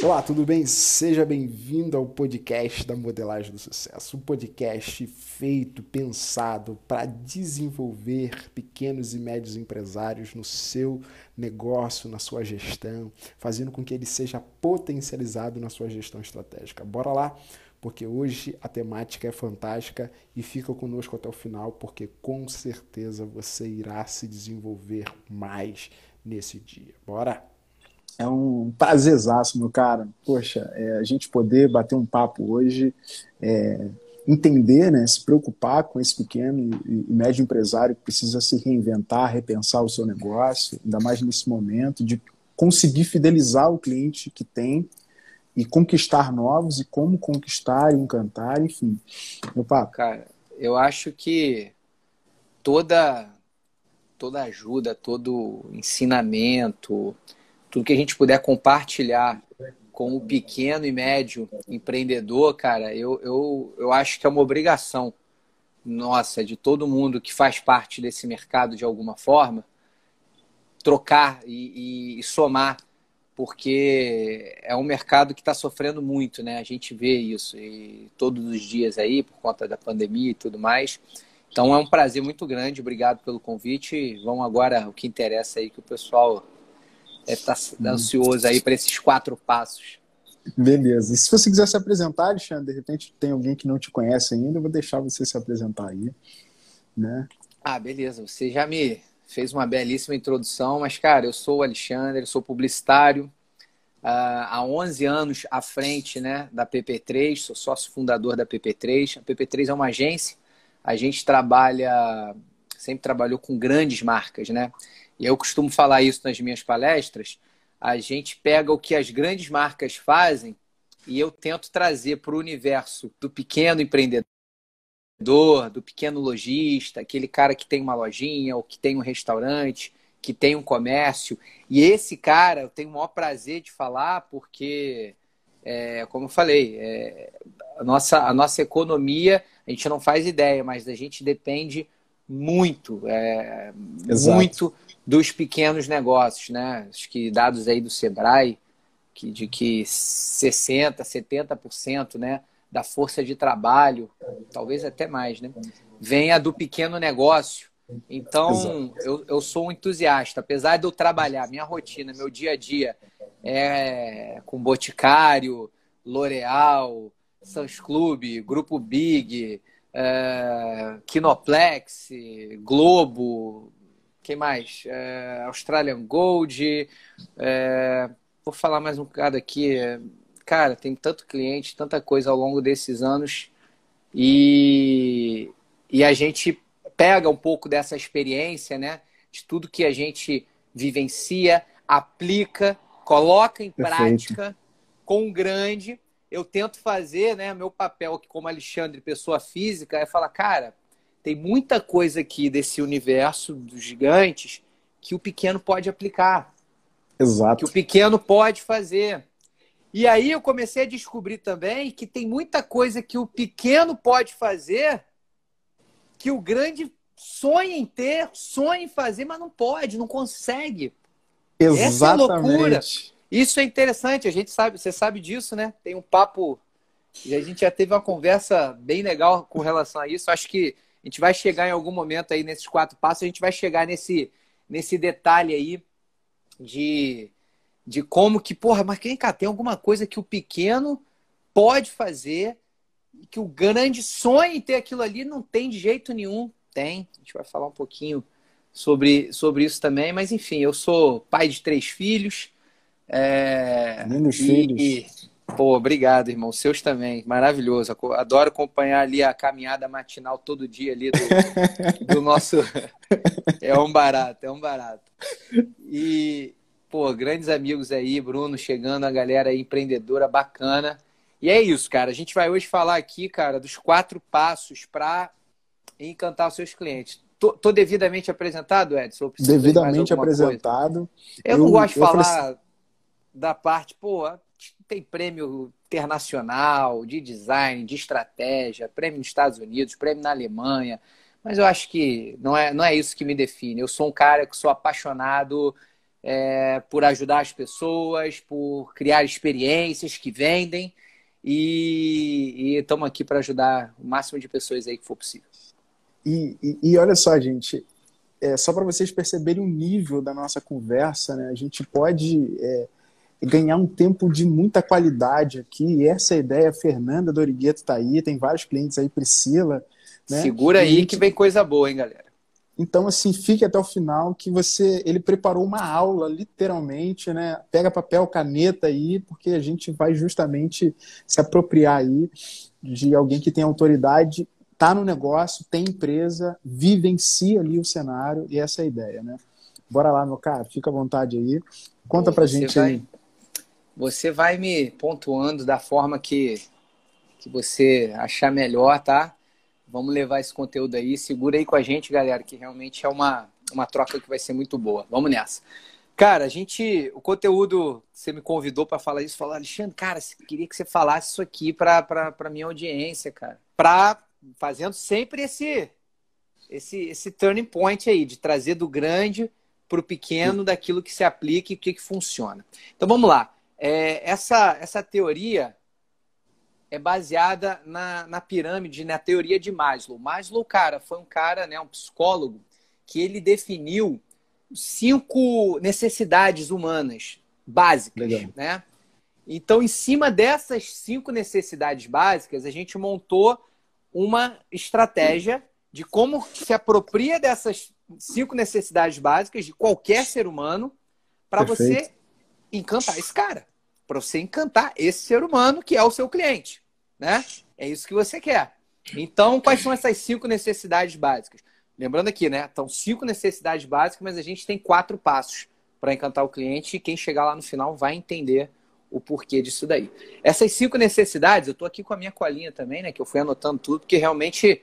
Olá, tudo bem? Seja bem-vindo ao podcast da Modelagem do Sucesso. Um podcast feito, pensado para desenvolver pequenos e médios empresários no seu negócio, na sua gestão, fazendo com que ele seja potencializado na sua gestão estratégica. Bora lá, porque hoje a temática é fantástica e fica conosco até o final, porque com certeza você irá se desenvolver mais nesse dia. Bora! É um prazerzaço, meu cara. Poxa, é, a gente poder bater um papo hoje, é, entender, né, se preocupar com esse pequeno e, e, médio empresário que precisa se reinventar, repensar o seu negócio, ainda mais nesse momento, de conseguir fidelizar o cliente que tem e conquistar novos e como conquistar e encantar, enfim. Meu papo. Cara, eu acho que toda toda ajuda, todo ensinamento, tudo que a gente puder compartilhar com o pequeno e médio empreendedor, cara, eu, eu, eu acho que é uma obrigação nossa, de todo mundo que faz parte desse mercado de alguma forma, trocar e, e, e somar, porque é um mercado que está sofrendo muito, né? A gente vê isso e todos os dias aí, por conta da pandemia e tudo mais. Então é um prazer muito grande, obrigado pelo convite. Vamos agora o que interessa aí que o pessoal está é, ansioso aí para esses quatro passos. Beleza. E se você quiser se apresentar, Alexandre, de repente tem alguém que não te conhece ainda, eu vou deixar você se apresentar aí, né? Ah, beleza. Você já me fez uma belíssima introdução, mas, cara, eu sou o Alexandre, sou publicitário, uh, há 11 anos à frente né, da PP3, sou sócio fundador da PP3. A PP3 é uma agência, a gente trabalha, sempre trabalhou com grandes marcas, né? E eu costumo falar isso nas minhas palestras, a gente pega o que as grandes marcas fazem e eu tento trazer para o universo do pequeno empreendedor, do pequeno lojista, aquele cara que tem uma lojinha ou que tem um restaurante, que tem um comércio. E esse cara eu tenho o maior prazer de falar porque, é, como eu falei, é, a, nossa, a nossa economia, a gente não faz ideia, mas a gente depende muito, é, muito dos pequenos negócios, né? Acho que dados aí do Sebrae, que, de que 60%, 70% né, da força de trabalho, talvez até mais, né? Venha do pequeno negócio. Então, eu, eu sou um entusiasta. Apesar de eu trabalhar, minha rotina, meu dia a dia é com Boticário, L'Oreal, Sans Club, Grupo Big, é, Kinoplex, Globo, quem mais? É, Australian Gold. É, vou falar mais um bocado aqui. Cara, tem tanto cliente, tanta coisa ao longo desses anos. E, e a gente pega um pouco dessa experiência, né? De tudo que a gente vivencia, aplica, coloca em Perfeito. prática com grande. Eu tento fazer, né? Meu papel aqui como Alexandre, pessoa física, é falar, cara, tem muita coisa aqui desse universo dos gigantes que o pequeno pode aplicar. Exato. Que o pequeno pode fazer. E aí eu comecei a descobrir também que tem muita coisa que o pequeno pode fazer que o grande sonha em ter, sonha em fazer, mas não pode, não consegue. Exatamente. Essa é loucura. Isso é interessante, a gente sabe, você sabe disso, né? Tem um papo e a gente já teve uma conversa bem legal com relação a isso. Acho que a gente vai chegar em algum momento aí nesses quatro passos, a gente vai chegar nesse, nesse detalhe aí de, de como que, porra, mas quem cá, tem alguma coisa que o pequeno pode fazer que o grande sonha em ter aquilo ali não tem de jeito nenhum. Tem. A gente vai falar um pouquinho sobre, sobre isso também, mas enfim, eu sou pai de três filhos. É, Menos filhos. Pô, obrigado, irmão. Seus também. Maravilhoso. Adoro acompanhar ali a caminhada matinal todo dia ali do, do nosso. É um barato, é um barato. E, pô, grandes amigos aí, Bruno, chegando, a galera aí, empreendedora bacana. E é isso, cara. A gente vai hoje falar aqui, cara, dos quatro passos para encantar os seus clientes. Tô, tô devidamente apresentado, Edson? Devidamente apresentado. Eu, eu, não gosto de falar assim... da parte, pô, tem prêmio internacional de design, de estratégia, prêmio nos Estados Unidos, prêmio na Alemanha, mas eu acho que não é, não é isso que me define. Eu sou um cara que sou apaixonado é, por ajudar as pessoas, por criar experiências que vendem. E estamos aqui para ajudar o máximo de pessoas aí que for possível. E, e, e olha só, gente, é, só para vocês perceberem o nível da nossa conversa, né? A gente pode é, ganhar um tempo de muita qualidade aqui. E essa é a ideia, a Fernanda Dorigueto está aí, tem vários clientes aí, Priscila. Né? Segura aí gente... que vem coisa boa, hein, galera? Então, assim, fique até o final que você. Ele preparou uma aula, literalmente, né? Pega papel, caneta aí, porque a gente vai justamente se apropriar aí de alguém que tem autoridade, tá no negócio, tem empresa, vivencia ali o cenário, e essa é a ideia, né? Bora lá, meu cara, fica à vontade aí. Conta pra você gente vai, aí. Você vai me pontuando da forma que, que você achar melhor, tá? Vamos levar esse conteúdo aí. Segura aí com a gente, galera, que realmente é uma, uma troca que vai ser muito boa. Vamos nessa. Cara, a gente. O conteúdo, você me convidou para falar isso, falou, Alexandre, cara, queria que você falasse isso aqui para minha audiência, cara. Pra, fazendo sempre esse, esse, esse turning point aí, de trazer do grande para o pequeno, daquilo que se aplica e o que, que funciona. Então vamos lá. É, essa, essa teoria é baseada na, na pirâmide, na teoria de Maslow. Maslow, cara, foi um cara, né, um psicólogo, que ele definiu cinco necessidades humanas básicas, Legal. né? Então, em cima dessas cinco necessidades básicas, a gente montou uma estratégia de como se apropria dessas cinco necessidades básicas de qualquer ser humano para você encantar esse cara para você encantar esse ser humano que é o seu cliente, né? É isso que você quer. Então, quais são essas cinco necessidades básicas? Lembrando aqui, né? Então, cinco necessidades básicas, mas a gente tem quatro passos para encantar o cliente e quem chegar lá no final vai entender o porquê disso daí. Essas cinco necessidades, eu estou aqui com a minha colinha também, né? Que eu fui anotando tudo, porque realmente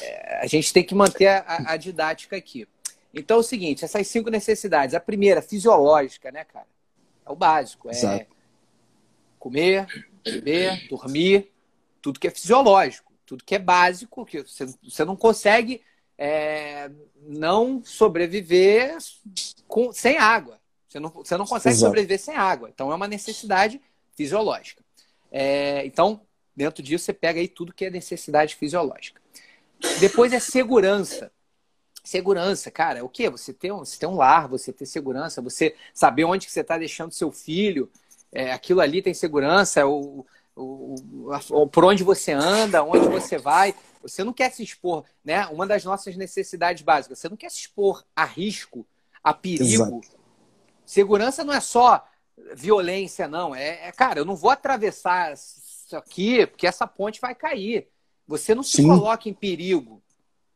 é, a gente tem que manter a, a didática aqui. Então é o seguinte, essas cinco necessidades. A primeira, fisiológica, né, cara? É o básico. É comer, beber, dormir, tudo que é fisiológico, tudo que é básico, que você, você não consegue é, não sobreviver com, sem água. Você não, você não consegue Exato. sobreviver sem água. Então é uma necessidade fisiológica. É, então, dentro disso, você pega aí tudo que é necessidade fisiológica. Depois é segurança. Segurança, cara, é o quê? Você ter um, você ter um lar, você ter segurança, você saber onde que você está deixando seu filho, é, aquilo ali tem segurança, é o, o, o, por onde você anda, onde você vai. Você não quer se expor, né? Uma das nossas necessidades básicas, você não quer se expor a risco, a perigo. Exato. Segurança não é só violência, não. É, é, cara, eu não vou atravessar isso aqui porque essa ponte vai cair. Você não se Sim. coloca em perigo.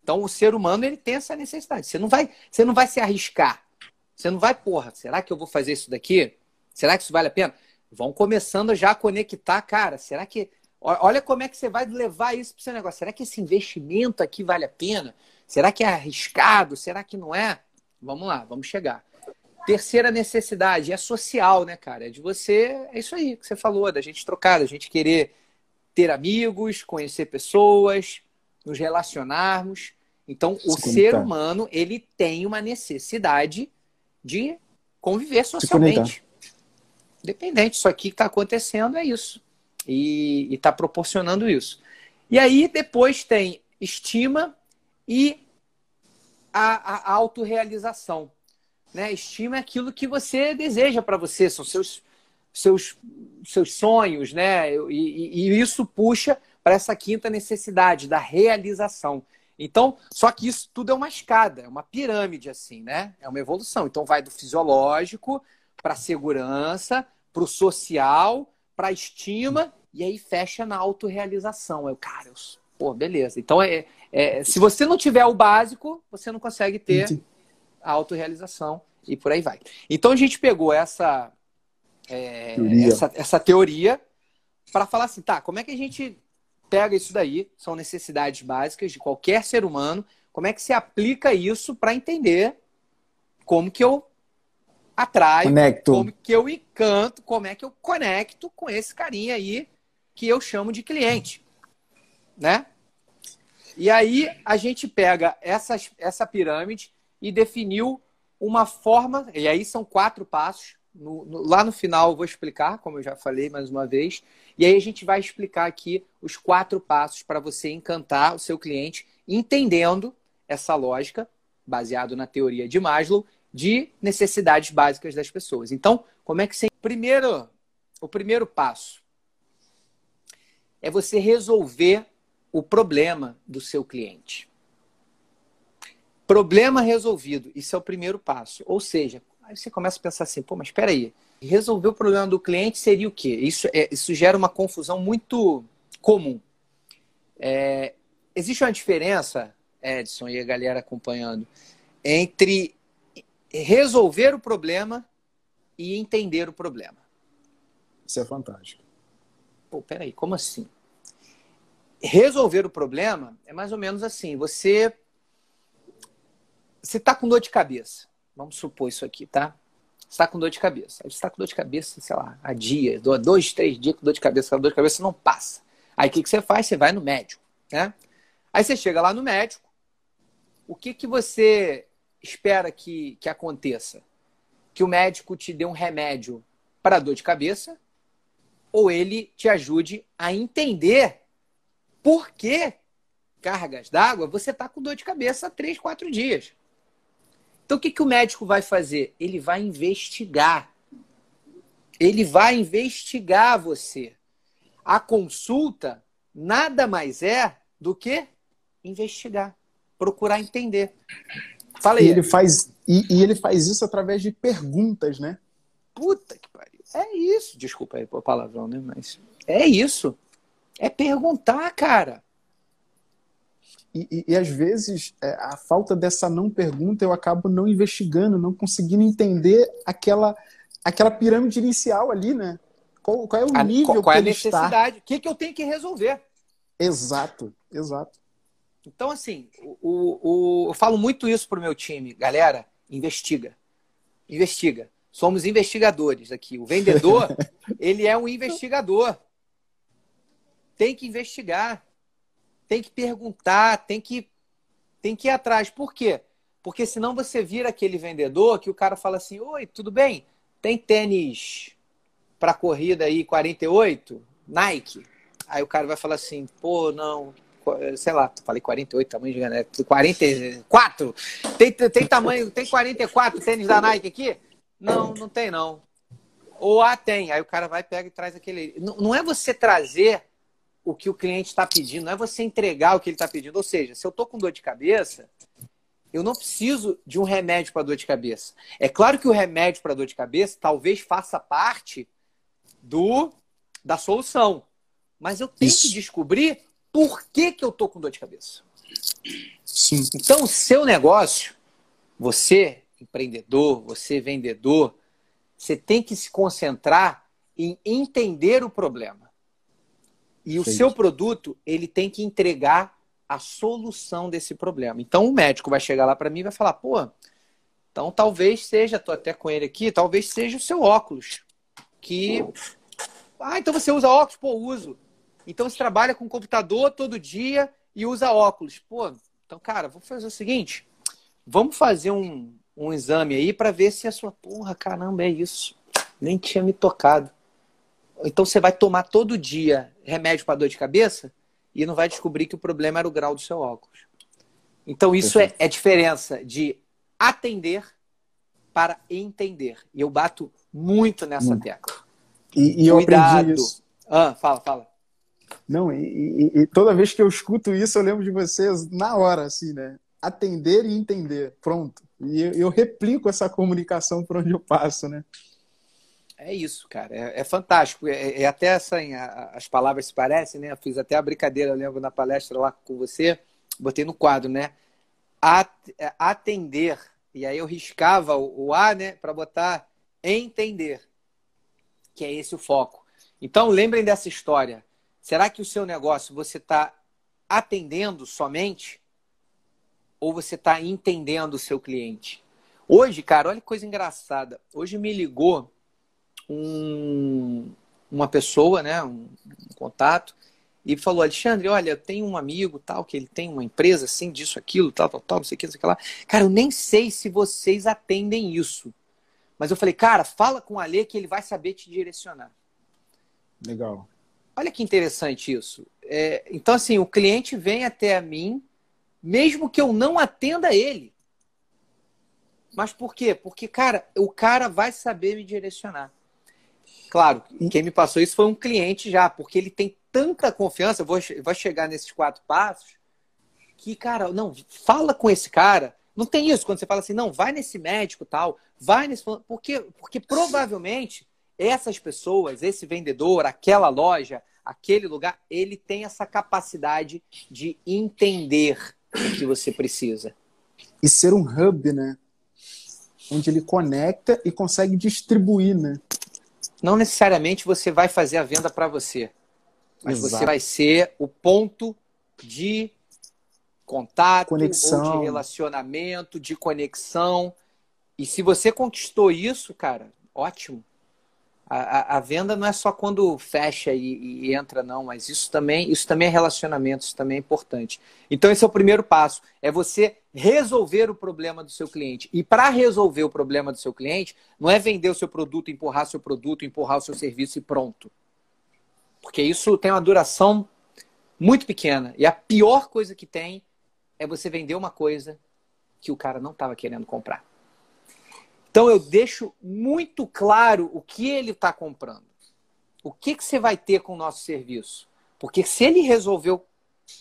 Então, o ser humano ele tem essa necessidade. Você não vai, você não vai se arriscar. Você não vai, porra, será que eu vou fazer isso daqui? Será que isso vale a pena? Vão começando já a conectar, cara, será que. Olha como é que você vai levar isso para o seu negócio. Será que esse investimento aqui vale a pena? Será que é arriscado? Será que não é? Vamos lá, vamos chegar. Terceira necessidade é social, né, cara? É de você. É isso aí que você falou, da gente trocar, da gente querer ter amigos, conhecer pessoas, nos relacionarmos. Então, o ser humano, ele tem uma necessidade de conviver socialmente. Independente, isso aqui que está acontecendo é isso. E está proporcionando isso. E aí depois tem estima e a, a autorrealização. Né? Estima é aquilo que você deseja para você, são seus, seus, seus sonhos, né? E, e, e isso puxa para essa quinta necessidade da realização. Então, só que isso tudo é uma escada, é uma pirâmide, assim, né? É uma evolução. Então, vai do fisiológico para a segurança, para o social, para a estima, e aí fecha na autorrealização. Eu, cara, eu, pô, beleza. Então, é, é, se você não tiver o básico, você não consegue ter a autorrealização e por aí vai. Então, a gente pegou essa, é, teoria. essa, essa teoria para falar assim, tá, como é que a gente pega isso daí? São necessidades básicas de qualquer ser humano. Como é que se aplica isso para entender como que eu atraio, Conecto. como que eu encanto, como é que eu conecto com esse carinha aí que eu chamo de cliente, né? E aí a gente pega essa, essa pirâmide e definiu uma forma, e aí são quatro passos. No, no, lá no final eu vou explicar, como eu já falei mais uma vez, e aí a gente vai explicar aqui os quatro passos para você encantar o seu cliente, entendendo essa lógica, baseado na teoria de Maslow, de necessidades básicas das pessoas. Então, como é que você. Primeiro, o primeiro passo é você resolver o problema do seu cliente. Problema resolvido, isso é o primeiro passo. Ou seja, aí você começa a pensar assim, pô, mas espera aí, resolver o problema do cliente seria o quê? Isso, é, isso gera uma confusão muito comum. É, existe uma diferença, Edson e a galera acompanhando, entre resolver o problema e entender o problema. Isso é fantástico. Pô, peraí, como assim? Resolver o problema é mais ou menos assim: você você está com dor de cabeça. Vamos supor isso aqui, tá? Você está com dor de cabeça. Aí você está com dor de cabeça, sei lá, há dias, dois, três dias com dor de cabeça, a dor de cabeça não passa. Aí o que, que você faz? Você vai no médico, né? Aí você chega lá no médico, o que, que você espera que, que aconteça? Que o médico te dê um remédio para dor de cabeça ou ele te ajude a entender por que cargas d'água você está com dor de cabeça há três, quatro dias. Então, o que, que o médico vai fazer? Ele vai investigar. Ele vai investigar você. A consulta nada mais é do que investigar, procurar entender. Fala aí. E ele faz, e, e, ele faz isso através de perguntas, né? Puta que pariu. É isso. Desculpa aí por palavrão, né? Mas é isso. É perguntar, cara. E, e, e, às vezes é, a falta dessa não pergunta eu acabo não investigando, não conseguindo entender aquela, aquela pirâmide inicial ali, né? Qual, qual é o nível qual, qual que é a necessidade? O que, que eu tenho que resolver? Exato, exato. Então, assim, o, o, eu falo muito isso pro meu time. Galera, investiga. Investiga. Somos investigadores aqui. O vendedor, ele é um investigador. Tem que investigar. Tem que perguntar, tem que, tem que ir atrás. Por quê? Porque senão você vira aquele vendedor que o cara fala assim: Oi, tudo bem? Tem tênis para corrida aí 48? Nike? Aí o cara vai falar assim: Pô, não, sei lá, falei 48 tamanho de né? 44. Tem, tem tamanho, tem 44 tênis da Nike aqui? Não, não tem não. Ou ah, tem. Aí o cara vai, pega e traz aquele. Não, não é você trazer o que o cliente está pedindo, não é você entregar o que ele está pedindo. Ou seja, se eu estou com dor de cabeça, eu não preciso de um remédio para dor de cabeça. É claro que o remédio para dor de cabeça talvez faça parte do da solução, mas eu tenho Isso. que descobrir por que, que eu estou com dor de cabeça. Sim. Então, o seu negócio, você empreendedor, você vendedor, você tem que se concentrar em entender o problema. E o seu produto, ele tem que entregar a solução desse problema. Então o médico vai chegar lá para mim e vai falar: pô, então talvez seja, tô até com ele aqui, talvez seja o seu óculos. Que. Ah, então você usa óculos? Pô, uso. Então você trabalha com computador todo dia e usa óculos. Pô, então, cara, vou fazer o seguinte: vamos fazer um, um exame aí para ver se a sua. Porra, caramba, é isso. Nem tinha me tocado. Então você vai tomar todo dia remédio para dor de cabeça e não vai descobrir que o problema era o grau do seu óculos. Então isso é, é diferença de atender para entender. E eu bato muito nessa hum. tecla. E, e eu aprendi isso. Ah, fala, fala. Não, e, e, e, toda vez que eu escuto isso, eu lembro de vocês na hora, assim, né? Atender e entender. Pronto. E eu, eu replico essa comunicação por onde eu passo, né? É isso, cara. É, é fantástico. É, é, até assim, a, as palavras se parecem, né? Eu fiz até a brincadeira, eu lembro na palestra lá com você, botei no quadro, né? At, é, atender. E aí eu riscava o, o A, né? Para botar entender. Que é esse o foco. Então, lembrem dessa história. Será que o seu negócio você está atendendo somente? Ou você está entendendo o seu cliente? Hoje, cara, olha que coisa engraçada. Hoje me ligou um, uma pessoa, né, um, um, contato, e falou: Alexandre, olha, tenho um amigo tal, que ele tem uma empresa assim, disso, aquilo, tal, tal, tal, não sei o que, não sei o que lá. Cara, eu nem sei se vocês atendem isso. Mas eu falei, cara, fala com o Alê que ele vai saber te direcionar. Legal. Olha que interessante isso. É, então, assim, o cliente vem até a mim, mesmo que eu não atenda ele. Mas por quê? Porque, cara, o cara vai saber me direcionar. Claro, quem me passou isso foi um cliente já, porque ele tem tanta confiança, eu vou, vou chegar nesses quatro passos, que, cara, não, fala com esse cara. Não tem isso quando você fala assim, não, vai nesse médico tal, vai nesse. Porque, porque provavelmente essas pessoas, esse vendedor, aquela loja, aquele lugar, ele tem essa capacidade de entender o que você precisa. E ser um hub, né? Onde ele conecta e consegue distribuir, né? Não necessariamente você vai fazer a venda para você. Mas Exato. você vai ser o ponto de contato, conexão. ou de relacionamento, de conexão. E se você conquistou isso, cara, ótimo. A, a, venda não é só quando fecha e, e, entra, não, mas isso também, isso também é relacionamento, isso também é importante. Então, esse é o primeiro passo: é você resolver o problema do seu cliente. E para resolver o problema do seu cliente, não é vender o seu produto, empurrar seu produto, empurrar o seu serviço e pronto. Porque isso tem uma duração muito pequena. E a pior coisa que tem é você vender uma coisa que o cara não estava querendo comprar. Então eu deixo muito claro o que ele está comprando. O que, que você vai ter com o nosso serviço? Porque se ele resolveu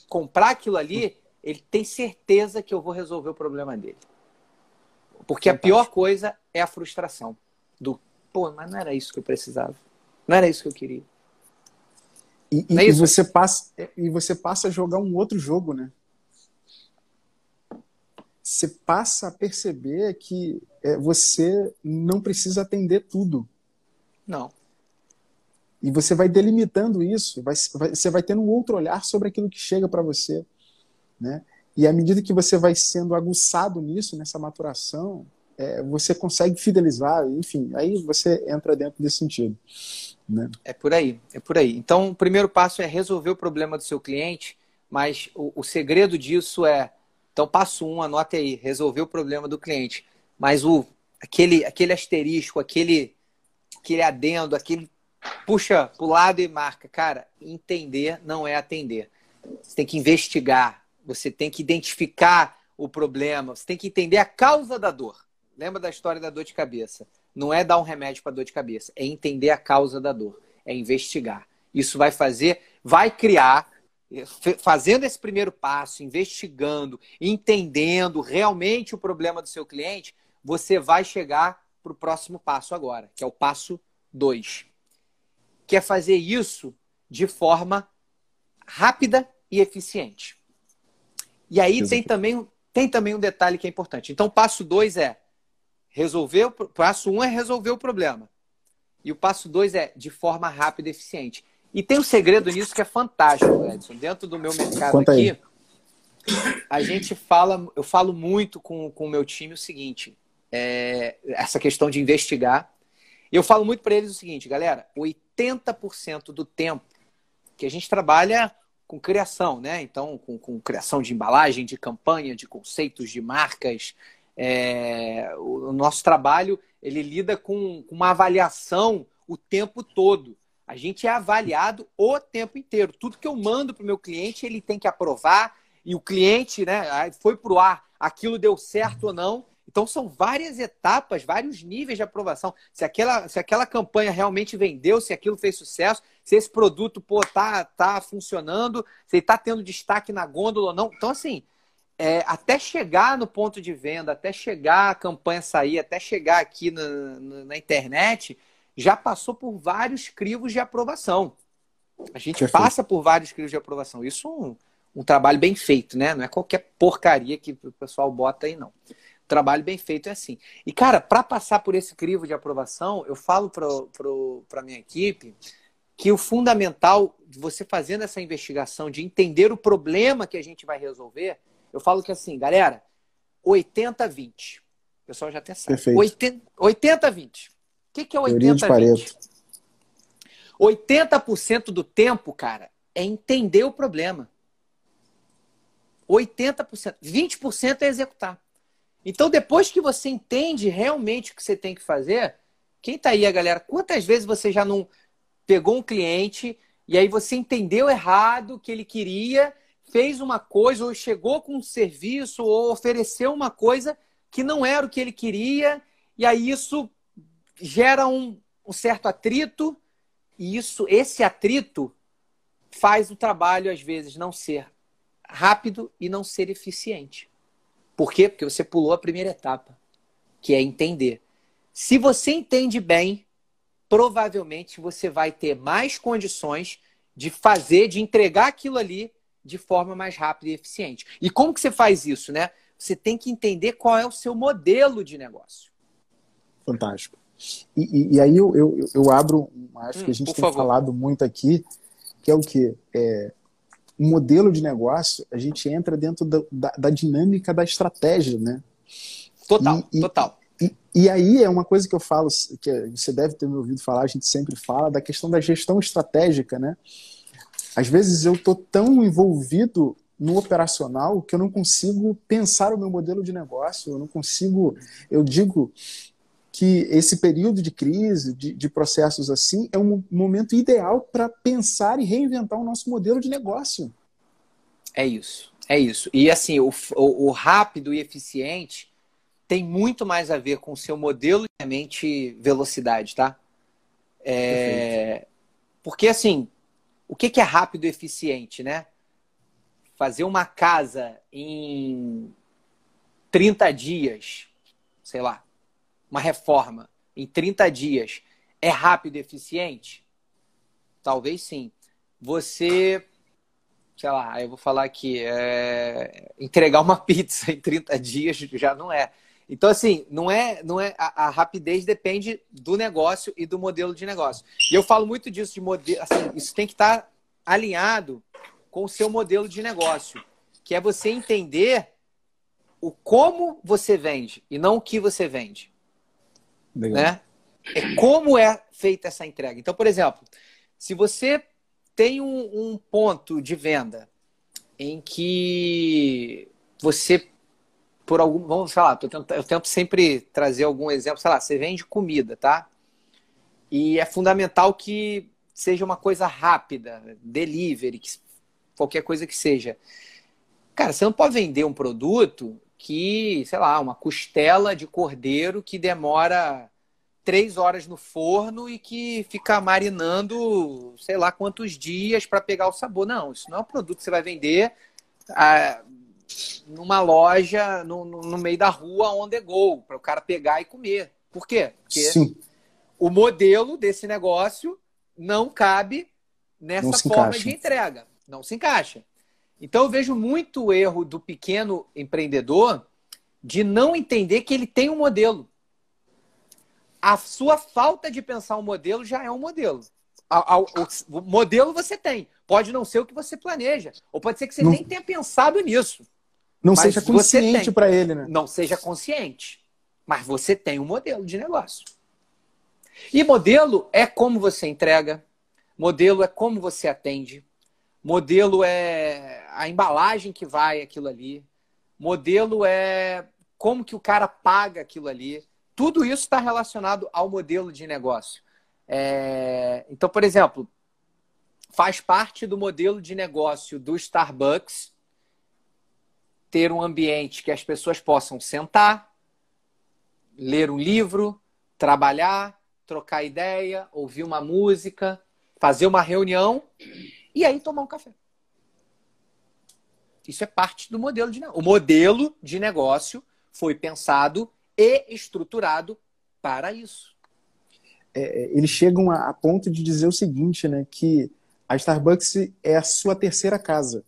comprar aquilo ali, ele tem certeza que eu vou resolver o problema dele. Porque a pior coisa é a frustração. Do, pô, mas não era isso que eu precisava. Não era isso que eu queria. E, e, é e, você passa, e você passa a jogar um outro jogo, né? Você passa a perceber que é, você não precisa atender tudo. Não. E você vai delimitando isso, vai, vai, você vai tendo um outro olhar sobre aquilo que chega para você. Né? E à medida que você vai sendo aguçado nisso, nessa maturação, é, você consegue fidelizar, enfim, aí você entra dentro desse sentido. Né? É por aí, é por aí. Então, o primeiro passo é resolver o problema do seu cliente, mas o, o segredo disso é. Então, passo um, anote aí, resolver o problema do cliente. Mas o, aquele, aquele asterisco, aquele, aquele adendo, aquele puxa para o lado e marca. Cara, entender não é atender. Você tem que investigar, você tem que identificar o problema, você tem que entender a causa da dor. Lembra da história da dor de cabeça? Não é dar um remédio para dor de cabeça, é entender a causa da dor, é investigar. Isso vai fazer, vai criar, fazendo esse primeiro passo, investigando, entendendo realmente o problema do seu cliente, você vai chegar para o próximo passo agora, que é o passo 2. Que é fazer isso de forma rápida e eficiente. E aí tem também, tem também um detalhe que é importante. Então, passo 2 é resolver o passo um é resolver o problema. E o passo dois é de forma rápida e eficiente. E tem um segredo nisso que é fantástico, Edson. Dentro do meu mercado Conta aqui, aí. a gente fala, eu falo muito com, com o meu time o seguinte: é, essa questão de investigar. Eu falo muito para eles o seguinte, galera: 80% do tempo que a gente trabalha com criação, né? Então, com, com criação de embalagem, de campanha, de conceitos, de marcas, é, o nosso trabalho ele lida com uma avaliação o tempo todo. A gente é avaliado o tempo inteiro. Tudo que eu mando para o meu cliente, ele tem que aprovar. E o cliente né, foi para o ar, aquilo deu certo ou não. Então, são várias etapas, vários níveis de aprovação. Se aquela, se aquela campanha realmente vendeu, se aquilo fez sucesso, se esse produto pô, tá, tá funcionando, se ele está tendo destaque na gôndola ou não. Então, assim, é, até chegar no ponto de venda, até chegar a campanha sair, até chegar aqui na, na, na internet, já passou por vários crivos de aprovação. A gente Perfeito. passa por vários crivos de aprovação. Isso é um, um trabalho bem feito, né? Não é qualquer porcaria que o pessoal bota aí, não. Trabalho bem feito é assim. E, cara, para passar por esse crivo de aprovação, eu falo para a minha equipe que o fundamental de você fazendo essa investigação, de entender o problema que a gente vai resolver, eu falo que assim, galera, 80-20. O pessoal já até sabe. 80-20. O que, que é 80-20? 80% do tempo, cara, é entender o problema. 80%, 20% é executar. Então, depois que você entende realmente o que você tem que fazer, quem tá aí, a galera, quantas vezes você já não pegou um cliente e aí você entendeu errado o que ele queria, fez uma coisa, ou chegou com um serviço, ou ofereceu uma coisa que não era o que ele queria, e aí isso gera um, um certo atrito, e isso, esse atrito faz o trabalho, às vezes, não ser rápido e não ser eficiente. Por quê? Porque você pulou a primeira etapa, que é entender. Se você entende bem, provavelmente você vai ter mais condições de fazer, de entregar aquilo ali de forma mais rápida e eficiente. E como que você faz isso, né? Você tem que entender qual é o seu modelo de negócio. Fantástico. E, e, e aí eu, eu, eu, abro, acho hum, que a gente tem favor. falado muito aqui, que é o que? É, o modelo de negócio, a gente entra dentro da, da, da dinâmica da estratégia, né? Total, e, total. E, e, aí é uma coisa que eu falo, que você deve ter me ouvido falar, a gente sempre fala, da questão da gestão estratégica, né? Às vezes eu tô tão envolvido no operacional que eu não consigo pensar o meu modelo de negócio, eu não consigo, eu digo que esse período de crise, de, de processos assim, é um momento ideal para pensar e reinventar o nosso modelo de negócio. É isso, é isso. E assim, o, o, o rápido e eficiente tem muito mais a ver com o seu modelo de mente velocidade, tá? É... Porque assim, o que, que é rápido e eficiente, né? Fazer uma casa em 30 dias, sei lá, uma reforma em 30 dias é rápido e eficiente? Talvez sim. Você, sei lá, eu vou falar aqui, é... entregar uma pizza em 30 dias já não é. Então, assim, não é, não é a, a, rapidez depende do negócio e do modelo de negócio. E eu falo muito disso de modelo, assim, isso tem que estar tá alinhado com o seu modelo de negócio, que é você entender o como você vende e não o que você vende. Legal. Né? É como é feita essa entrega. Então, por exemplo, se você tem um, um ponto de venda em que você, por algum. Vamos falar, tentando, eu tento sempre trazer algum exemplo, sei lá, você vende comida, tá? E é fundamental que seja uma coisa rápida, delivery, que, qualquer coisa que seja. Cara, você não pode vender um produto que, sei lá, uma costela de cordeiro que demora três horas no forno e que fica marinando, sei lá quantos dias para pegar o sabor. Não, isso não é um produto que você vai vender ah, numa loja no, no, meio da rua on the go, para o cara pegar e comer. Por quê? Porque Sim. o modelo desse negócio não cabe nessa forma encaixa. de entrega. Não se encaixa. Então eu vejo muito erro do pequeno empreendedor de não entender que ele tem um modelo. A sua falta de pensar um modelo já é um modelo. O modelo você tem. Pode não ser o que você planeja. Ou pode ser que você não, nem tenha pensado nisso. Não seja consciente para ele, né? Não seja consciente. Mas você tem um modelo de negócio. E modelo é como você entrega, modelo é como você atende, modelo é a embalagem que vai aquilo ali, modelo é como que o cara paga aquilo ali. Tudo isso está relacionado ao modelo de negócio. É... Então, por exemplo, faz parte do modelo de negócio do Starbucks ter um ambiente que as pessoas possam sentar, ler um livro, trabalhar, trocar ideia, ouvir uma música, fazer uma reunião e aí tomar um café. Isso é parte do modelo de negócio. O modelo de negócio foi pensado e estruturado para isso. É, é, eles chegam a, a, ponto de dizer o seguinte, né? Que a Starbucks é a sua terceira casa.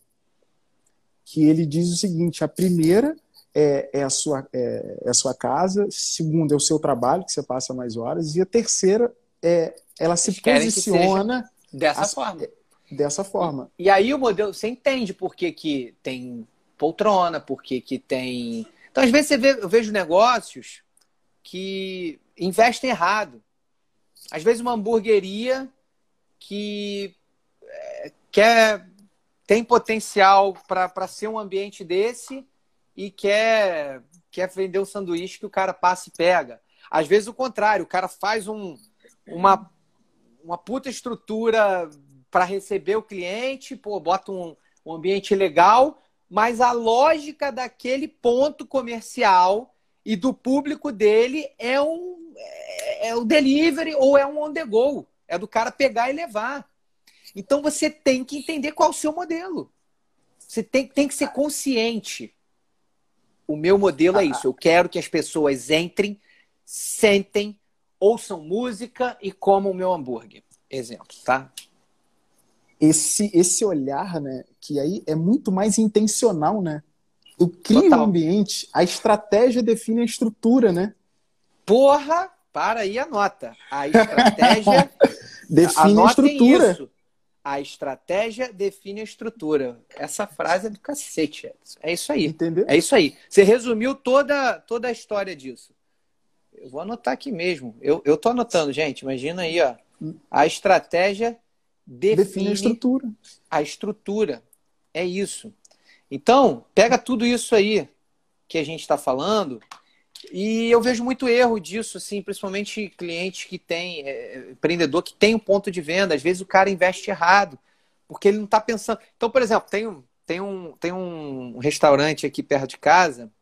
Que ele diz o seguinte: a primeira é, é, a, sua, é, é a sua casa, segunda é o seu trabalho, que você passa mais horas, e a terceira é ela se posiciona dessa forma. Dessa forma. E aí o modelo, você entende por que, que tem poltrona, por que, que tem. Então, às vezes, você vê, eu vejo negócios que investem errado. Às vezes, uma hamburgueria que é, quer tem potencial para ser um ambiente desse e quer, quer vender um sanduíche que o cara passa e pega. Às vezes o contrário, o cara faz um, uma, uma puta estrutura para receber o cliente, pô, bota um, um ambiente legal, mas a lógica daquele ponto comercial e do público dele é um é, é o delivery ou é um on the go. É do cara pegar e levar. Então você tem que entender qual é o seu modelo. Você tem, tem que ser consciente. O meu modelo é isso. Eu quero que as pessoas entrem, sentem, ouçam música e comam o meu hambúrguer. Exemplo, tá? Esse, esse olhar, né? Que aí é muito mais intencional, né? Eu crio Total. um ambiente, a estratégia define a estrutura, né? Porra, para aí anota. A estratégia define a estrutura. Isso. A estratégia define a estrutura. Essa frase é do cacete, Edson. É isso aí. Entendeu? É isso aí. Você resumiu toda, toda a história disso. Eu vou anotar aqui mesmo. Eu, eu tô anotando, gente. Imagina aí, ó. A estratégia define, define a estrutura. A estrutura. É isso. Então, pega tudo isso aí que a gente está falando e eu vejo muito erro disso, assim, principalmente cliente que tem, é, empreendedor que tem um ponto de venda. Às vezes o cara investe errado, porque ele não está pensando. Então, por exemplo, tem, um, tem, um, tem um restaurante aqui perto de casa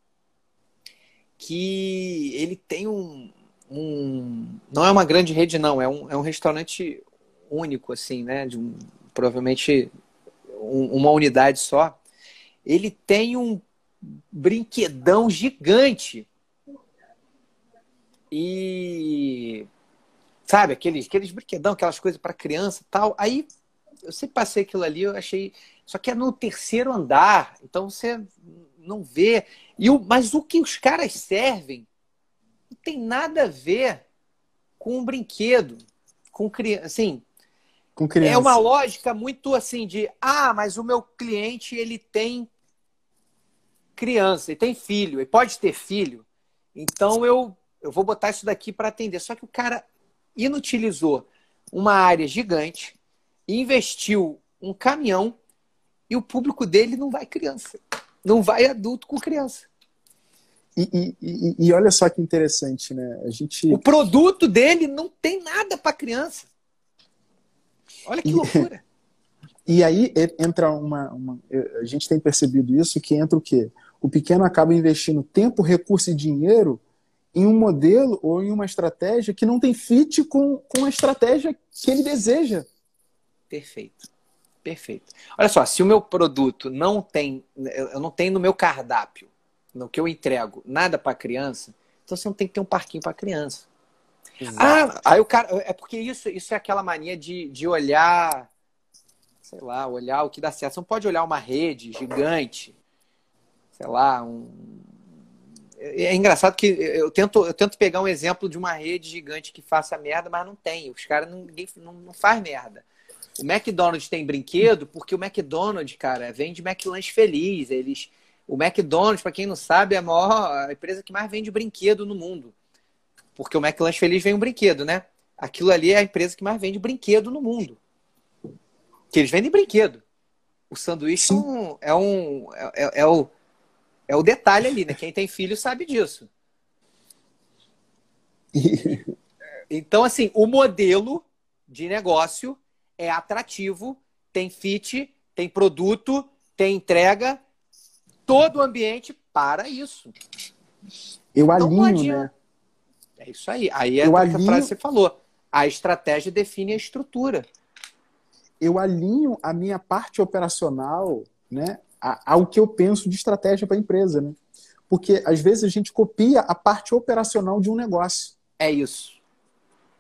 que ele tem um, um. Não é uma grande rede, não, é um, é um restaurante único, assim, né? De um, provavelmente um, uma unidade só. Ele tem um brinquedão gigante e sabe, aqueles, aqueles brinquedão, aquelas coisas para criança tal. Aí eu sempre passei aquilo ali, eu achei. Só que é no terceiro andar, então você não vê. E o, mas o que os caras servem não tem nada a ver com um brinquedo, com criança. Assim, com criança. É uma lógica muito assim de ah, mas o meu cliente ele tem criança, ele tem filho, ele pode ter filho. Então eu eu vou botar isso daqui para atender. Só que o cara inutilizou uma área gigante, investiu um caminhão e o público dele não vai criança. Não vai adulto com criança. E, e, e, olha só que interessante, né? A gente... O produto dele não tem nada para criança. Olha que loucura. E aí entra uma, uma, A gente tem percebido isso, que entra o quê? O pequeno acaba investindo tempo, recurso e dinheiro em um modelo ou em uma estratégia que não tem fit com, com a estratégia que ele deseja. Perfeito. Perfeito. Olha só, se o meu produto não tem, eu não tenho no meu cardápio, no que eu entrego, nada para criança, então você não tem que ter um parquinho para criança. Ah, aí o cara. É porque isso, isso é aquela mania de, de olhar, sei lá, olhar o que dá certo. Você não pode olhar uma rede gigante, sei lá, um, é engraçado que eu tento, eu tento pegar um exemplo de uma rede gigante que faça merda, mas não tem. Os caras não, não, não faz merda. O McDonald's tem brinquedo porque o McDonald's, cara, vende McLanche feliz. Eles, o McDonald's, para quem não sabe, é a maior a empresa que mais vende brinquedo no mundo. Porque o McLanche feliz vem um brinquedo, né? Aquilo ali é a empresa que mais vende brinquedo no mundo. Que eles vendem brinquedo. O sanduíche é um, é, é, é o é o detalhe ali, né? Quem tem filho sabe disso. Então, assim, o modelo de negócio é atrativo, tem fit, tem produto, tem entrega, todo o ambiente para isso. Eu alinho, né? É isso aí. Aí é a alinho... frase que você falou. A estratégia define a estrutura. Eu alinho a minha parte operacional, né, ao que eu penso de estratégia para a empresa, né? Porque às vezes a gente copia a parte operacional de um negócio. É isso.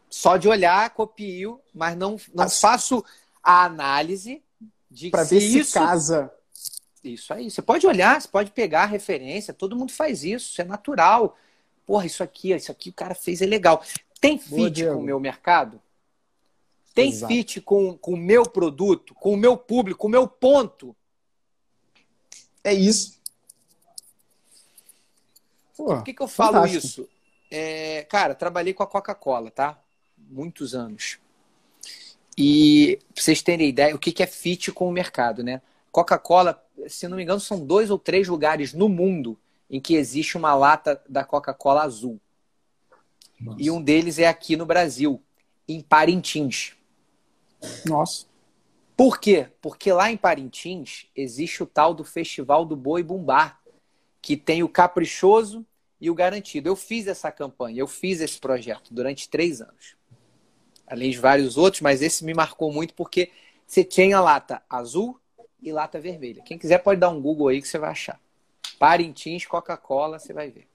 Só de olhar, copio, mas não, não faço a análise de para ver se isso... casa. Isso aí. Você pode olhar, você pode pegar a referência, todo mundo faz isso, isso é natural. Porra, isso aqui, isso aqui o cara fez é legal. Tem fit Boa, com o meu mercado? Tem Exato. fit com, com o meu produto, com o meu público, com o meu ponto? É isso. Por que, que eu falo fantástico. isso? É, cara, trabalhei com a Coca-Cola, tá? Muitos anos. E pra vocês terem ideia, o que é fit com o mercado, né? Coca-Cola, se não me engano, são dois ou três lugares no mundo em que existe uma lata da Coca-Cola azul. Nossa. E um deles é aqui no Brasil, em Parintins. Nossa. Por quê? Porque lá em Parintins existe o tal do Festival do Boi Bumbá, que tem o caprichoso e o garantido. Eu fiz essa campanha, eu fiz esse projeto durante três anos. Além de vários outros, mas esse me marcou muito porque você tinha lata azul e lata vermelha. Quem quiser pode dar um Google aí que você vai achar. Parintins, Coca-Cola, você vai ver.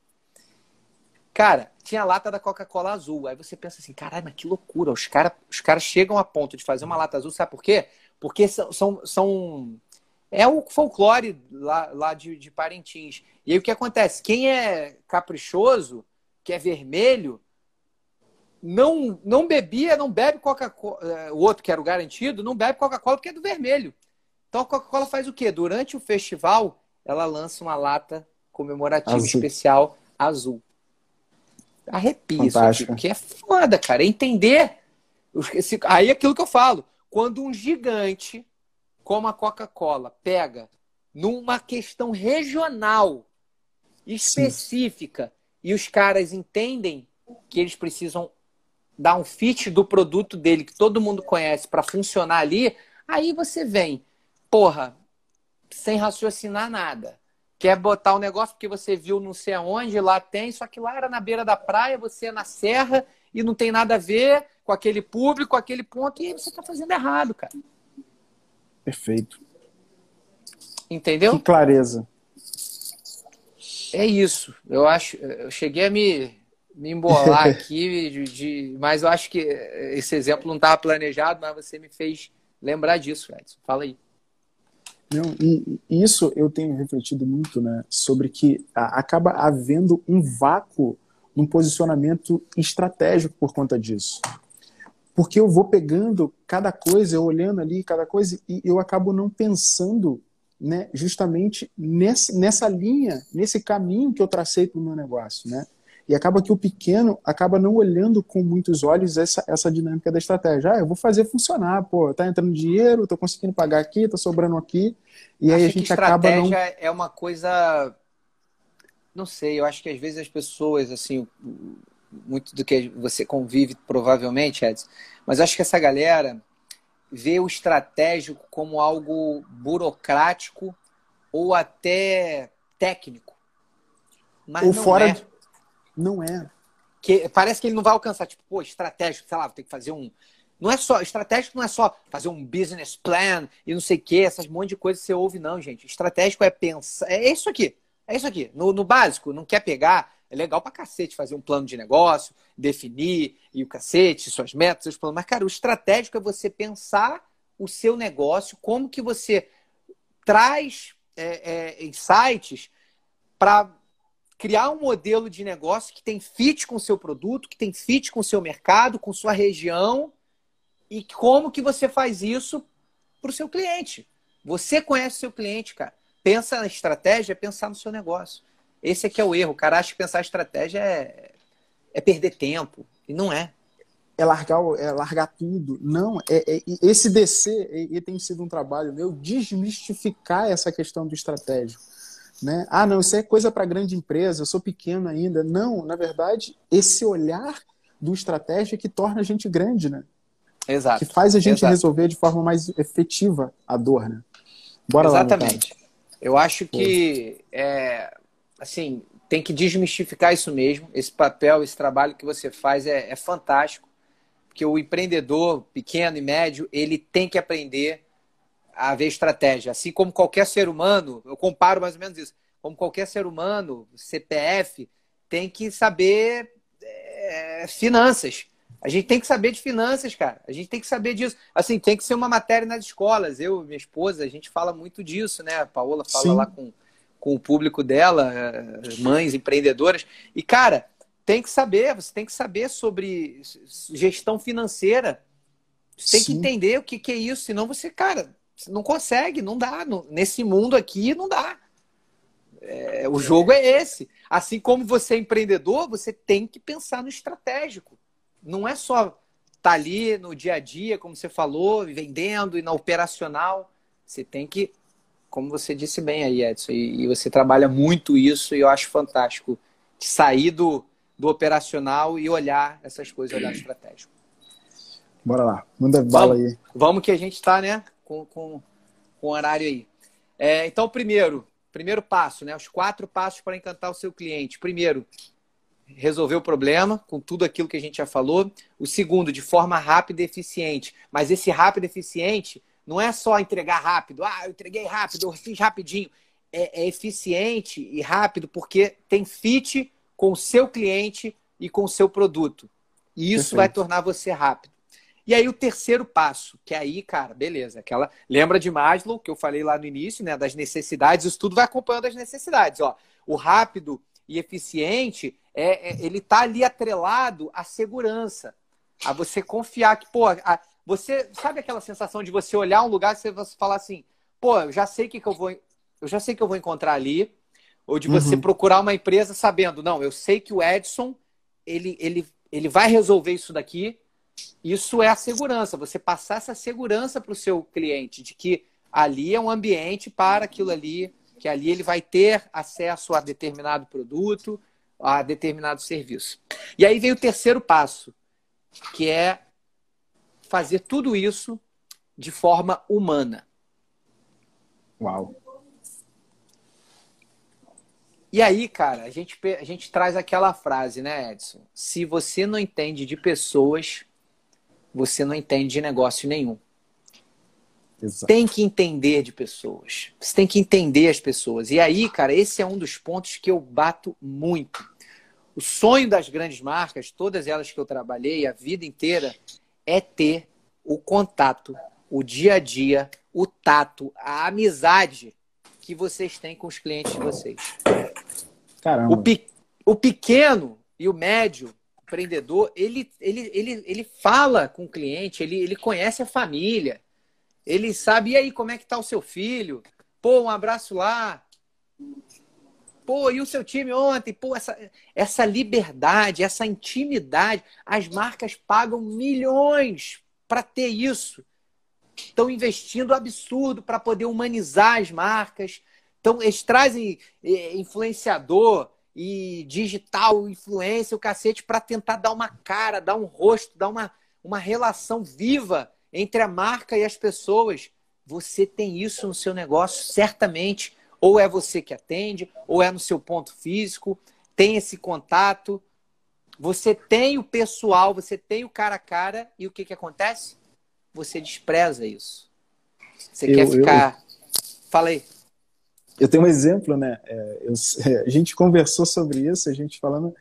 Cara, tinha lata da Coca-Cola azul. Aí você pensa assim, caralho, mas que loucura. Os caras os cara chegam a ponto de fazer uma lata azul, sabe por quê? Porque são. são, são... É o folclore lá, lá de, de Parintins. E aí o que acontece? Quem é caprichoso, que é vermelho, não, não bebia, não bebe Coca-Cola. É, o outro, que era o garantido, não bebe Coca-Cola porque é do vermelho. Então a Coca-Cola faz o quê? Durante o festival, ela lança uma lata comemorativa azul. especial azul. Arrepia isso aqui, porque é foda, cara. É entender. Aí é aquilo que eu falo. Quando um gigante como a Coca-Cola pega numa questão regional específica Sim. e os caras entendem que eles precisam dar um fit do produto dele que todo mundo conhece para funcionar ali, aí você vem, porra, sem raciocinar nada. Quer botar o um negócio porque você viu não sei aonde, lá tem, só que lá era na beira da praia, você é na serra e não tem nada a ver com aquele público, com aquele ponto, e você está fazendo errado, cara. Perfeito. Entendeu? Que clareza. É isso. Eu acho. Eu cheguei a me, me embolar aqui, de, de, mas eu acho que esse exemplo não estava planejado, mas você me fez lembrar disso, Edson. Fala aí. Não, e isso eu tenho refletido muito, né, sobre que acaba havendo um vácuo no posicionamento estratégico por conta disso. Porque eu vou pegando cada coisa, eu olhando ali cada coisa, e eu acabo não pensando né, justamente nessa, linha, nesse caminho que eu tracei para o meu negócio. Né? E acaba que o pequeno acaba não olhando com muitos olhos essa, essa dinâmica da estratégia. Ah, eu vou fazer funcionar, pô, tá entrando dinheiro, tô conseguindo pagar aqui, tá sobrando aqui. E acho aí a gente acaba não. Estratégia é uma coisa. Não sei, eu acho que às vezes as pessoas, assim, muito do que você convive, provavelmente, Edson, mas acho que essa galera vê o estratégico como algo burocrático ou até técnico. Mas ou fora. É. Não é. Que parece que ele não vai alcançar, tipo, pô, estratégico, sei lá, tem que fazer um. Não é só, estratégico não é só fazer um business plan e não sei o que, essas monte de coisas que você ouve, não, gente. Estratégico é pensar. É isso aqui. É isso aqui. No, no básico, não quer pegar. É legal pra cacete fazer um plano de negócio, definir e o cacete, suas metas, seus planos. Mas, cara, o estratégico é você pensar o seu negócio, como que você traz é, é, insights para criar um modelo de negócio que tem fit com o seu produto, que tem fit com o seu mercado, com sua região e como que você faz isso para o seu cliente. Você conhece o seu cliente, cara. Pensa na estratégia, pensar no seu negócio. Esse aqui é o erro. O cara acha que pensar estratégia é, é perder tempo. E não é. É largar, é largar tudo. Não, é, é esse descer e tem sido um trabalho meu desmistificar essa questão do estratégico né? Ah, não, isso é coisa para grande empresa, eu sou pequeno ainda. Não, na verdade, esse olhar do estratégia que torna a gente grande, né? Exato. Que faz a gente Exato. resolver de forma mais efetiva a dor, né? Bora Exatamente. Lá, eu acho que é, assim tem que desmistificar isso mesmo. Esse papel, esse trabalho que você faz é, é fantástico, porque o empreendedor pequeno e médio ele tem que aprender a ver estratégia. Assim como qualquer ser humano, eu comparo mais ou menos isso, como qualquer ser humano, CPF, tem que saber é, finanças. A gente tem que saber de finanças, cara. A gente tem que saber disso. Assim, tem que ser uma matéria nas escolas. Eu minha esposa, a gente fala muito disso, né? A Paola fala Sim. lá com, com o público dela, é, mães empreendedoras. E, cara, tem que saber, você tem que saber sobre gestão financeira. Você tem Sim. que entender o que, que é isso, senão você, cara, não consegue, não dá. nesse mundo aqui, não dá. É, o jogo é esse. Assim como você é empreendedor, você tem que pensar no estratégico. Não é só tá ali no dia a dia, como você falou, vendendo e na operacional, você tem que, como você disse bem aí, Edson, e, e você trabalha muito isso e eu acho fantástico sair do, do operacional e olhar essas coisas, olhar estratégico. Bora lá, manda bala vamos, aí. Vamos que a gente está, né, com, com, com horário aí. É, então, primeiro, primeiro passo, né, os quatro passos para encantar o seu cliente. Primeiro, resolver o problema com tudo aquilo que a gente já falou. O segundo, de forma rápida e eficiente. Mas esse rápido e eficiente não é só entregar rápido. Ah, eu entreguei rápido, eu fiz rapidinho. É, é eficiente e rápido porque tem fit com o seu cliente e com o seu produto. E isso Perfeito. vai tornar você rápido. E aí o terceiro passo, que aí, cara, beleza, aquela lembra de Maslow que eu falei lá no início, né, das necessidades, isso tudo vai acompanhando as necessidades, ó. O rápido e eficiente é, é ele tá ali atrelado à segurança, a você confiar que, pô, a, você sabe aquela sensação de você olhar um lugar e você falar assim, pô, eu já sei que, que eu vou, eu já sei que eu vou encontrar ali, ou de você uhum. procurar uma empresa sabendo, não, eu sei que o Edson ele, ele, ele vai resolver isso daqui isso é a segurança, você passar essa segurança para o seu cliente de que ali é um ambiente para aquilo ali, que ali ele vai ter acesso a determinado produto, a determinado serviço. E aí vem o terceiro passo, que é fazer tudo isso de forma humana. Uau. E aí, cara, a gente, a gente traz aquela frase, né, Edson? Se você não entende de pessoas, você não entende de negócio nenhum. Exato. Tem que entender de pessoas. Você tem que entender as pessoas. E aí, cara, esse é um dos pontos que eu bato muito. O sonho das grandes marcas, todas elas que eu trabalhei a vida inteira, é ter o contato, o dia a dia, o tato, a amizade que vocês têm com os clientes de vocês. Caramba. O, pe o pequeno e o médio empreendedor, ele, ele, ele, ele fala com o cliente, ele, ele conhece a família, ele sabe, e aí, como é que tá o seu filho? Pô, um abraço lá. Pô, e o seu time ontem? Pô, essa, essa liberdade, essa intimidade. As marcas pagam milhões para ter isso. Estão investindo absurdo para poder humanizar as marcas. Então, eles trazem eh, influenciador, e digital, influência, o cacete, para tentar dar uma cara, dar um rosto, dar uma, uma relação viva entre a marca e as pessoas. Você tem isso no seu negócio, certamente. Ou é você que atende, ou é no seu ponto físico, tem esse contato. Você tem o pessoal, você tem o cara a cara, e o que, que acontece? Você despreza isso. Você eu, quer ficar. Eu... Fala aí eu tenho um exemplo, né? É, eu, a gente conversou sobre isso, a gente falando.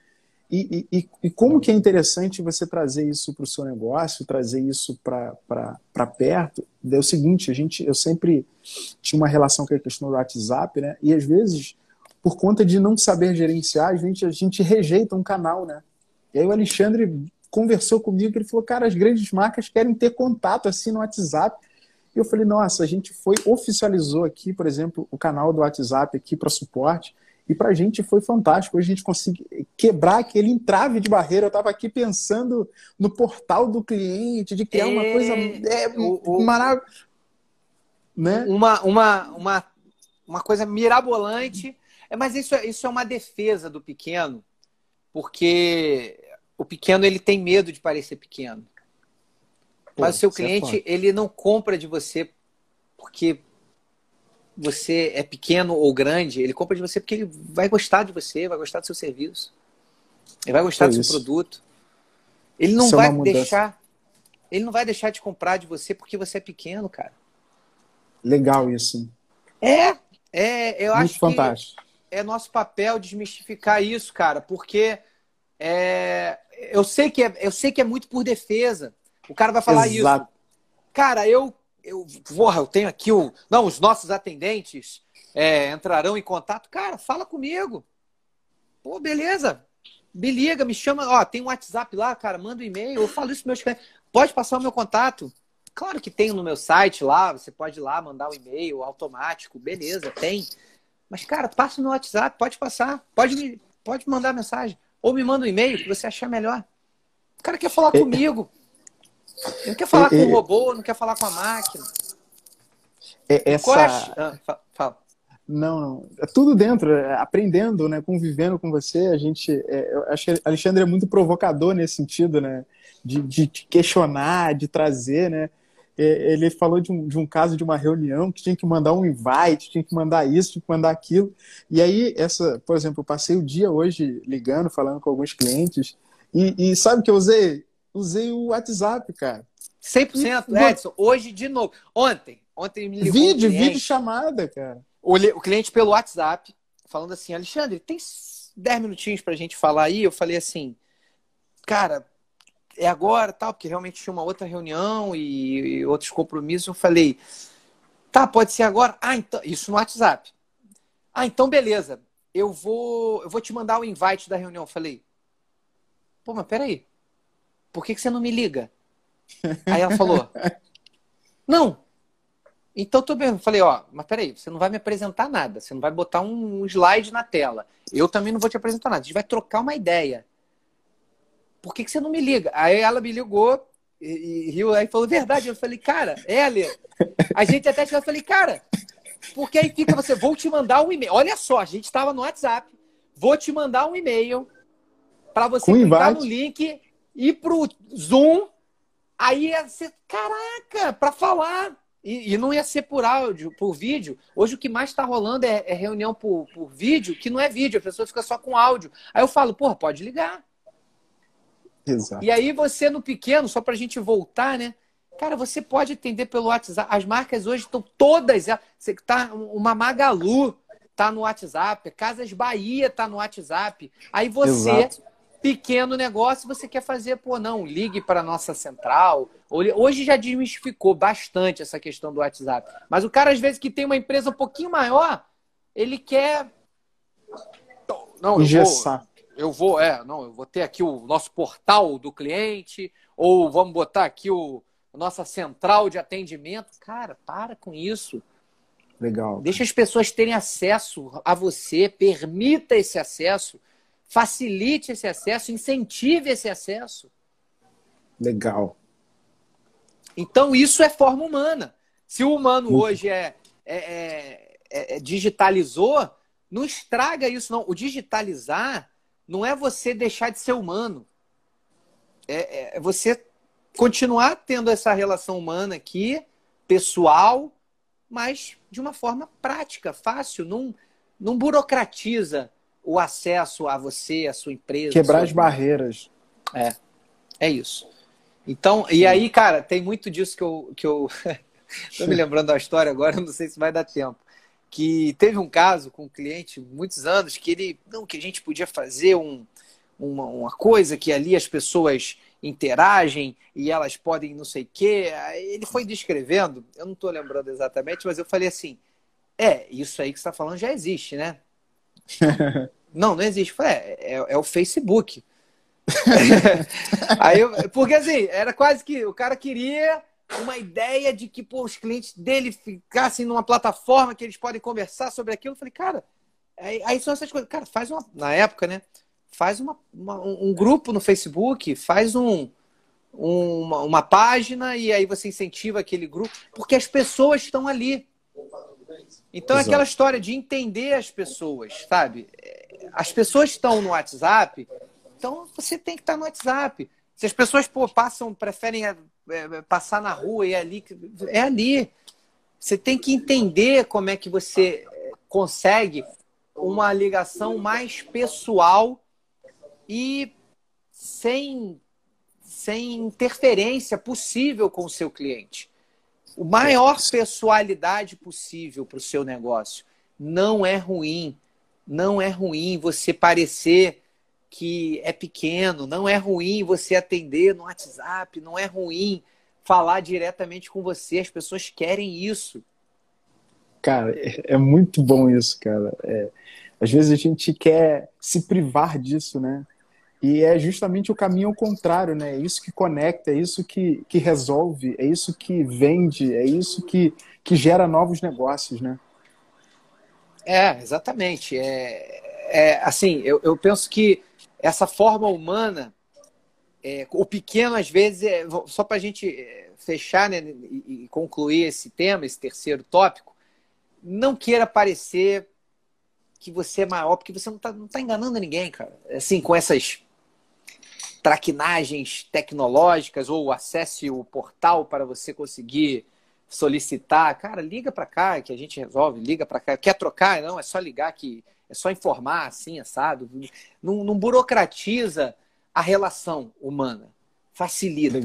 E, e, e como que é interessante você trazer isso para o seu negócio, trazer isso para perto. É o seguinte, a gente, eu sempre tinha uma relação com a questão do WhatsApp, né? E às vezes, por conta de não saber gerenciar, a gente, a gente rejeita um canal, né? E aí o Alexandre conversou comigo, ele falou, cara, as grandes marcas querem ter contato assim no WhatsApp. E eu falei, nossa, a gente foi, oficializou aqui, por exemplo, o canal do WhatsApp aqui para suporte, e para a gente foi fantástico. Hoje a gente conseguiu quebrar aquele entrave de barreira. Eu estava aqui pensando no portal do cliente, de criar é... uma coisa é, maravilhosa. Né? Uma, uma, uma, uma coisa mirabolante. É, mas isso, é, isso é uma defesa do pequeno, porque o pequeno ele tem medo de parecer pequeno. Pô, Mas o seu é cliente, é ele não compra de você porque você é pequeno ou grande, ele compra de você porque ele vai gostar de você, vai gostar do seu serviço. Ele vai gostar do seu produto. Ele não isso é vai é deixar. Ele não vai deixar de comprar de você porque você é pequeno, cara. Legal isso. É, é, eu Muito acho fantástico. que é nosso papel desmistificar isso, cara, porque é, eu sei que é, eu sei que é muito por defesa. O cara vai falar Exato. isso. Cara, eu, eu, porra, eu tenho aqui o. Não, os nossos atendentes é, entrarão em contato. Cara, fala comigo. Pô, beleza. Me liga, me chama. Ó, tem um WhatsApp lá, cara, manda um e-mail. Eu falo isso para meus clientes. Pode passar o meu contato. Claro que tem no meu site lá, você pode ir lá mandar um e-mail automático, beleza, tem. Mas, cara, passa no WhatsApp, pode passar, pode me, pode mandar mensagem. Ou me manda um e-mail que você achar melhor. O cara quer falar é, comigo. Ele não quer falar com o robô, não quer falar com a máquina. É, essa... Ah, fala. Não, não. É tudo dentro, é, aprendendo, né? Convivendo com você. A gente. É, eu acho que Alexandre é muito provocador nesse sentido, né? De, de questionar, de trazer, né? Ele falou de um, de um caso de uma reunião que tinha que mandar um invite, tinha que mandar isso, tinha que mandar aquilo. E aí, essa, por exemplo, eu passei o dia hoje ligando, falando com alguns clientes, e, e sabe o que eu usei? Usei o WhatsApp, cara. 100%, e, Edson. Hoje, de novo. Ontem, ontem me ligou Vídeo, um vídeo chamada, cara. O, o cliente pelo WhatsApp, falando assim, Alexandre, tem 10 minutinhos pra gente falar aí? Eu falei assim, cara, é agora, tal, porque realmente tinha uma outra reunião e, e, outros compromissos. Eu falei, tá, pode ser agora. Ah, então, isso no WhatsApp. Ah, então beleza. Eu vou, eu vou te mandar o invite da reunião. Eu falei, pô, mas peraí, por que, que você não me liga? Aí ela falou, não. Então tô bem. Eu falei, ó, mas peraí, você não vai me apresentar nada, você não vai botar um slide na tela. Eu também não vou te apresentar nada. A gente vai trocar uma ideia por que, que você não me liga? Aí ela me ligou e, e riu, aí falou, verdade. Eu falei, cara, é, Ale, a gente até chegou, eu falei, cara, porque aí fica você, vou te mandar um e-mail. Olha só, a gente estava no WhatsApp, vou te mandar um e-mail para você Com clicar invite. no link, ir pro Zoom, aí ia ser, caraca, para falar. E, e, não ia ser por áudio, por vídeo. Hoje o que mais está rolando é, é reunião por, por vídeo, que não é vídeo, a pessoa fica só com áudio. Aí eu falo, porra, pode ligar. Exato. E aí você no pequeno, só para a gente voltar, né? Cara, você pode atender pelo WhatsApp. As marcas hoje estão todas. Você tá uma Magalu tá no WhatsApp, Casas Bahia tá no WhatsApp. Aí você, Exato. Pequeno negócio, você quer fazer, pô, não, ligue para a nossa central. Hoje já desmistificou bastante essa questão do WhatsApp. Mas o cara, às vezes, que tem uma empresa um pouquinho maior, ele quer. Não, Engessar. Vou eu vou, é, não, eu vou ter aqui o nosso portal do cliente, ou vamos botar aqui o nossa central de atendimento. Cara, para com isso. Legal. Deixa as pessoas terem acesso a você, permita esse acesso, facilite esse acesso, incentive esse acesso. Legal. Então, isso é forma humana. Se o humano hoje é, é, é, é, digitalizou, não estraga isso, não. O digitalizar não é você deixar de ser humano. É, é, você continuar tendo essa relação humana aqui, pessoal, mas de uma forma prática, fácil. Não, não burocratiza o acesso a você, a sua empresa. Quebrar as barreiras. É, é isso. Então, e aí, cara, tem muito disso que eu. Que eu... Tô me lembrando da história agora, não sei se vai dar tempo que teve um caso com um cliente muitos anos que ele não que a gente podia fazer um, uma, uma coisa que ali as pessoas interagem e elas podem não sei o quê. Ele foi descrevendo, eu não estou lembrando exatamente, mas eu falei assim: é, isso aí que você está falando já existe, né? Não, não existe. Falei, é, é, é o Facebook. aí eu, porque assim, era quase que o cara queria uma ideia de que pô, os clientes dele ficassem numa plataforma que eles podem conversar sobre aquilo. Eu falei, cara, aí, aí são essas coisas. Cara, faz uma. Na época, né? Faz uma, uma um grupo no Facebook, faz um, uma, uma página e aí você incentiva aquele grupo, porque as pessoas estão ali. Então, é aquela história de entender as pessoas, sabe? As pessoas estão no WhatsApp, então você tem que estar no WhatsApp. Se as pessoas pô, passam, preferem é, é, passar na rua e é ali, é ali. Você tem que entender como é que você consegue uma ligação mais pessoal e sem, sem interferência possível com o seu cliente. O maior pessoalidade possível para o seu negócio. Não é ruim. Não é ruim você parecer que é pequeno, não é ruim você atender no WhatsApp, não é ruim falar diretamente com você, as pessoas querem isso. Cara, é, é muito bom isso, cara. É, às vezes a gente quer se privar disso, né? E é justamente o caminho ao contrário, né? É isso que conecta, é isso que, que resolve, é isso que vende, é isso que, que gera novos negócios, né? É, exatamente. É, é assim, eu, eu penso que essa forma humana é, o pequeno, às vezes, é, só para a gente é, fechar né, e, e, concluir esse tema, esse terceiro tópico, não queira parecer que você é maior, porque você não está não tá enganando ninguém, cara. Assim, com essas traquinagens tecnológicas ou acesse o portal para você conseguir solicitar, cara, liga para cá que a gente resolve, liga para cá. Quer trocar? Não, é só ligar que é só informar assim, assado. Não, não burocratiza a relação humana. Facilita.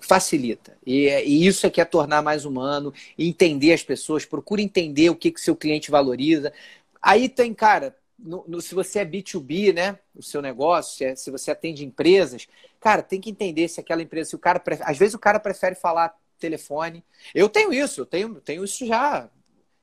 Facilita. E, é, e, isso é que é tornar mais humano, entender as pessoas, procura entender o que que seu cliente valoriza. Aí tem, cara, no, no, se você é B2B, né? O seu negócio, se, é, se, você atende empresas, cara, tem que entender se aquela empresa, se o cara. Às vezes o cara prefere falar telefone. Eu tenho isso, eu tenho, tenho isso já.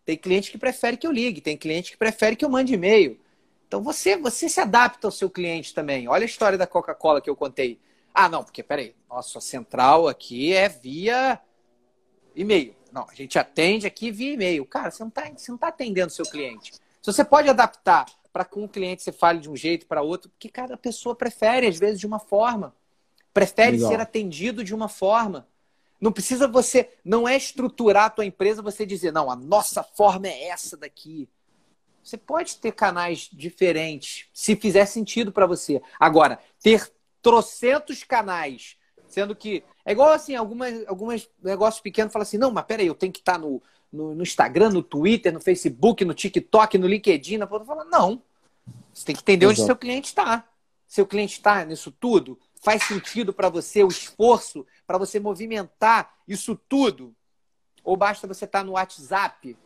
Tem cliente que prefere que eu ligue, tem cliente que prefere que eu mande e-mail. Então você, você se adapta ao seu cliente também. Olha a história da Coca-Cola que eu contei. Ah, não, porque peraí, nossa central aqui é via e-mail. Não, a gente atende aqui via e-mail. Cara, você não está tá atendendo seu cliente. Se você pode adaptar para que um cliente você fale de um jeito para outro, porque cada pessoa prefere, às vezes, de uma forma. Prefere Legal. ser atendido de uma forma. Não precisa você, não é estruturar a tua empresa você dizer, não, a nossa forma é essa daqui. Você pode ter canais diferentes, se fizer sentido para você. Agora, ter trocentos canais, sendo que. É igual assim, algumas, algumas negócios pequenos falam assim: não, mas peraí, eu tenho que estar no, no, no Instagram, no Twitter, no Facebook, no TikTok, no LinkedIn. Na... Fala, não. Você tem que entender Exato. onde seu cliente está. Seu cliente está nisso tudo? Faz sentido para você o esforço para você movimentar isso tudo? Ou basta você estar tá no WhatsApp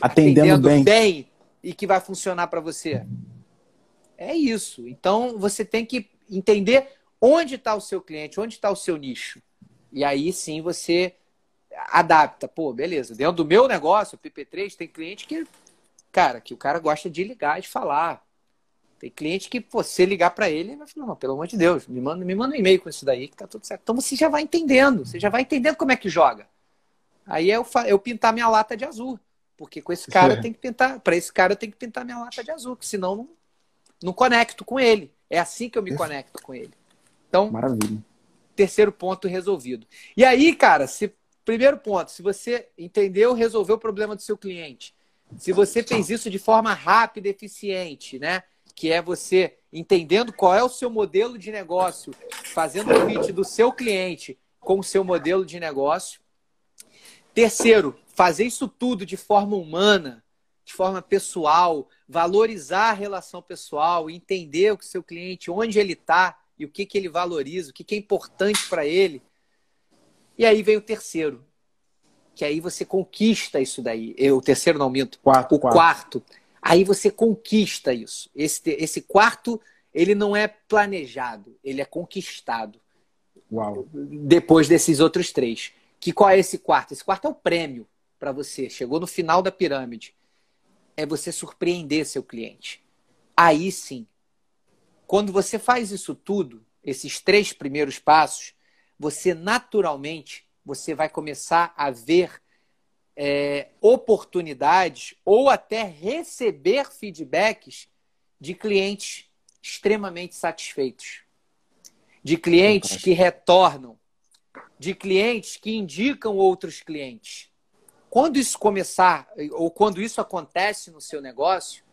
atendendo, atendendo bem. bem e que vai funcionar para você? É isso. Então você tem que entender onde está o seu cliente, onde está o seu nicho. E aí sim você adapta. Pô, beleza. Dentro do meu negócio, o PP3, tem cliente que, cara, que o cara gosta de ligar, de falar. Tem cliente que você ligar para ele, ele vai falar, não, pelo amor de Deus, me manda, me manda um e-mail com isso daí que tá tudo certo. Então você já vai entendendo, você já vai entendendo como é que joga. Aí eu, eu pintar minha lata de azul. Porque com esse cara é. eu tenho que pintar, para esse cara eu tenho que pintar minha lata de azul, que senão não, não conecto com ele. É assim que eu me conecto com ele. Então, Maravilha. terceiro ponto resolvido. E aí, cara, se primeiro ponto, se você entendeu, resolveu o problema do seu cliente, se você fez isso de forma rápida eficiente, né? Que é você entendendo qual é o seu modelo de negócio, fazendo o fit do seu cliente com o seu modelo de negócio. Terceiro, fazer isso tudo de forma humana, de forma pessoal, valorizar a relação pessoal, entender o que seu cliente, onde ele está e o que, que ele valoriza, o que, que é importante para ele. E aí vem o terceiro, que aí você conquista isso daí. O terceiro não minto. Quarto, o quarto. quarto. Aí você conquista isso. Esse, esse quarto, ele não é planejado, ele é conquistado. Uau. Depois desses outros três. Que qual é esse quarto? Esse quarto é o prêmio para você. Chegou no final da pirâmide é você surpreender seu cliente. Aí sim, quando você faz isso tudo, esses três primeiros passos, você naturalmente você vai começar a ver é, oportunidades ou até receber feedbacks de clientes extremamente satisfeitos, de clientes que retornam, de clientes que indicam outros clientes. Quando isso começar, ou quando isso acontece no seu negócio,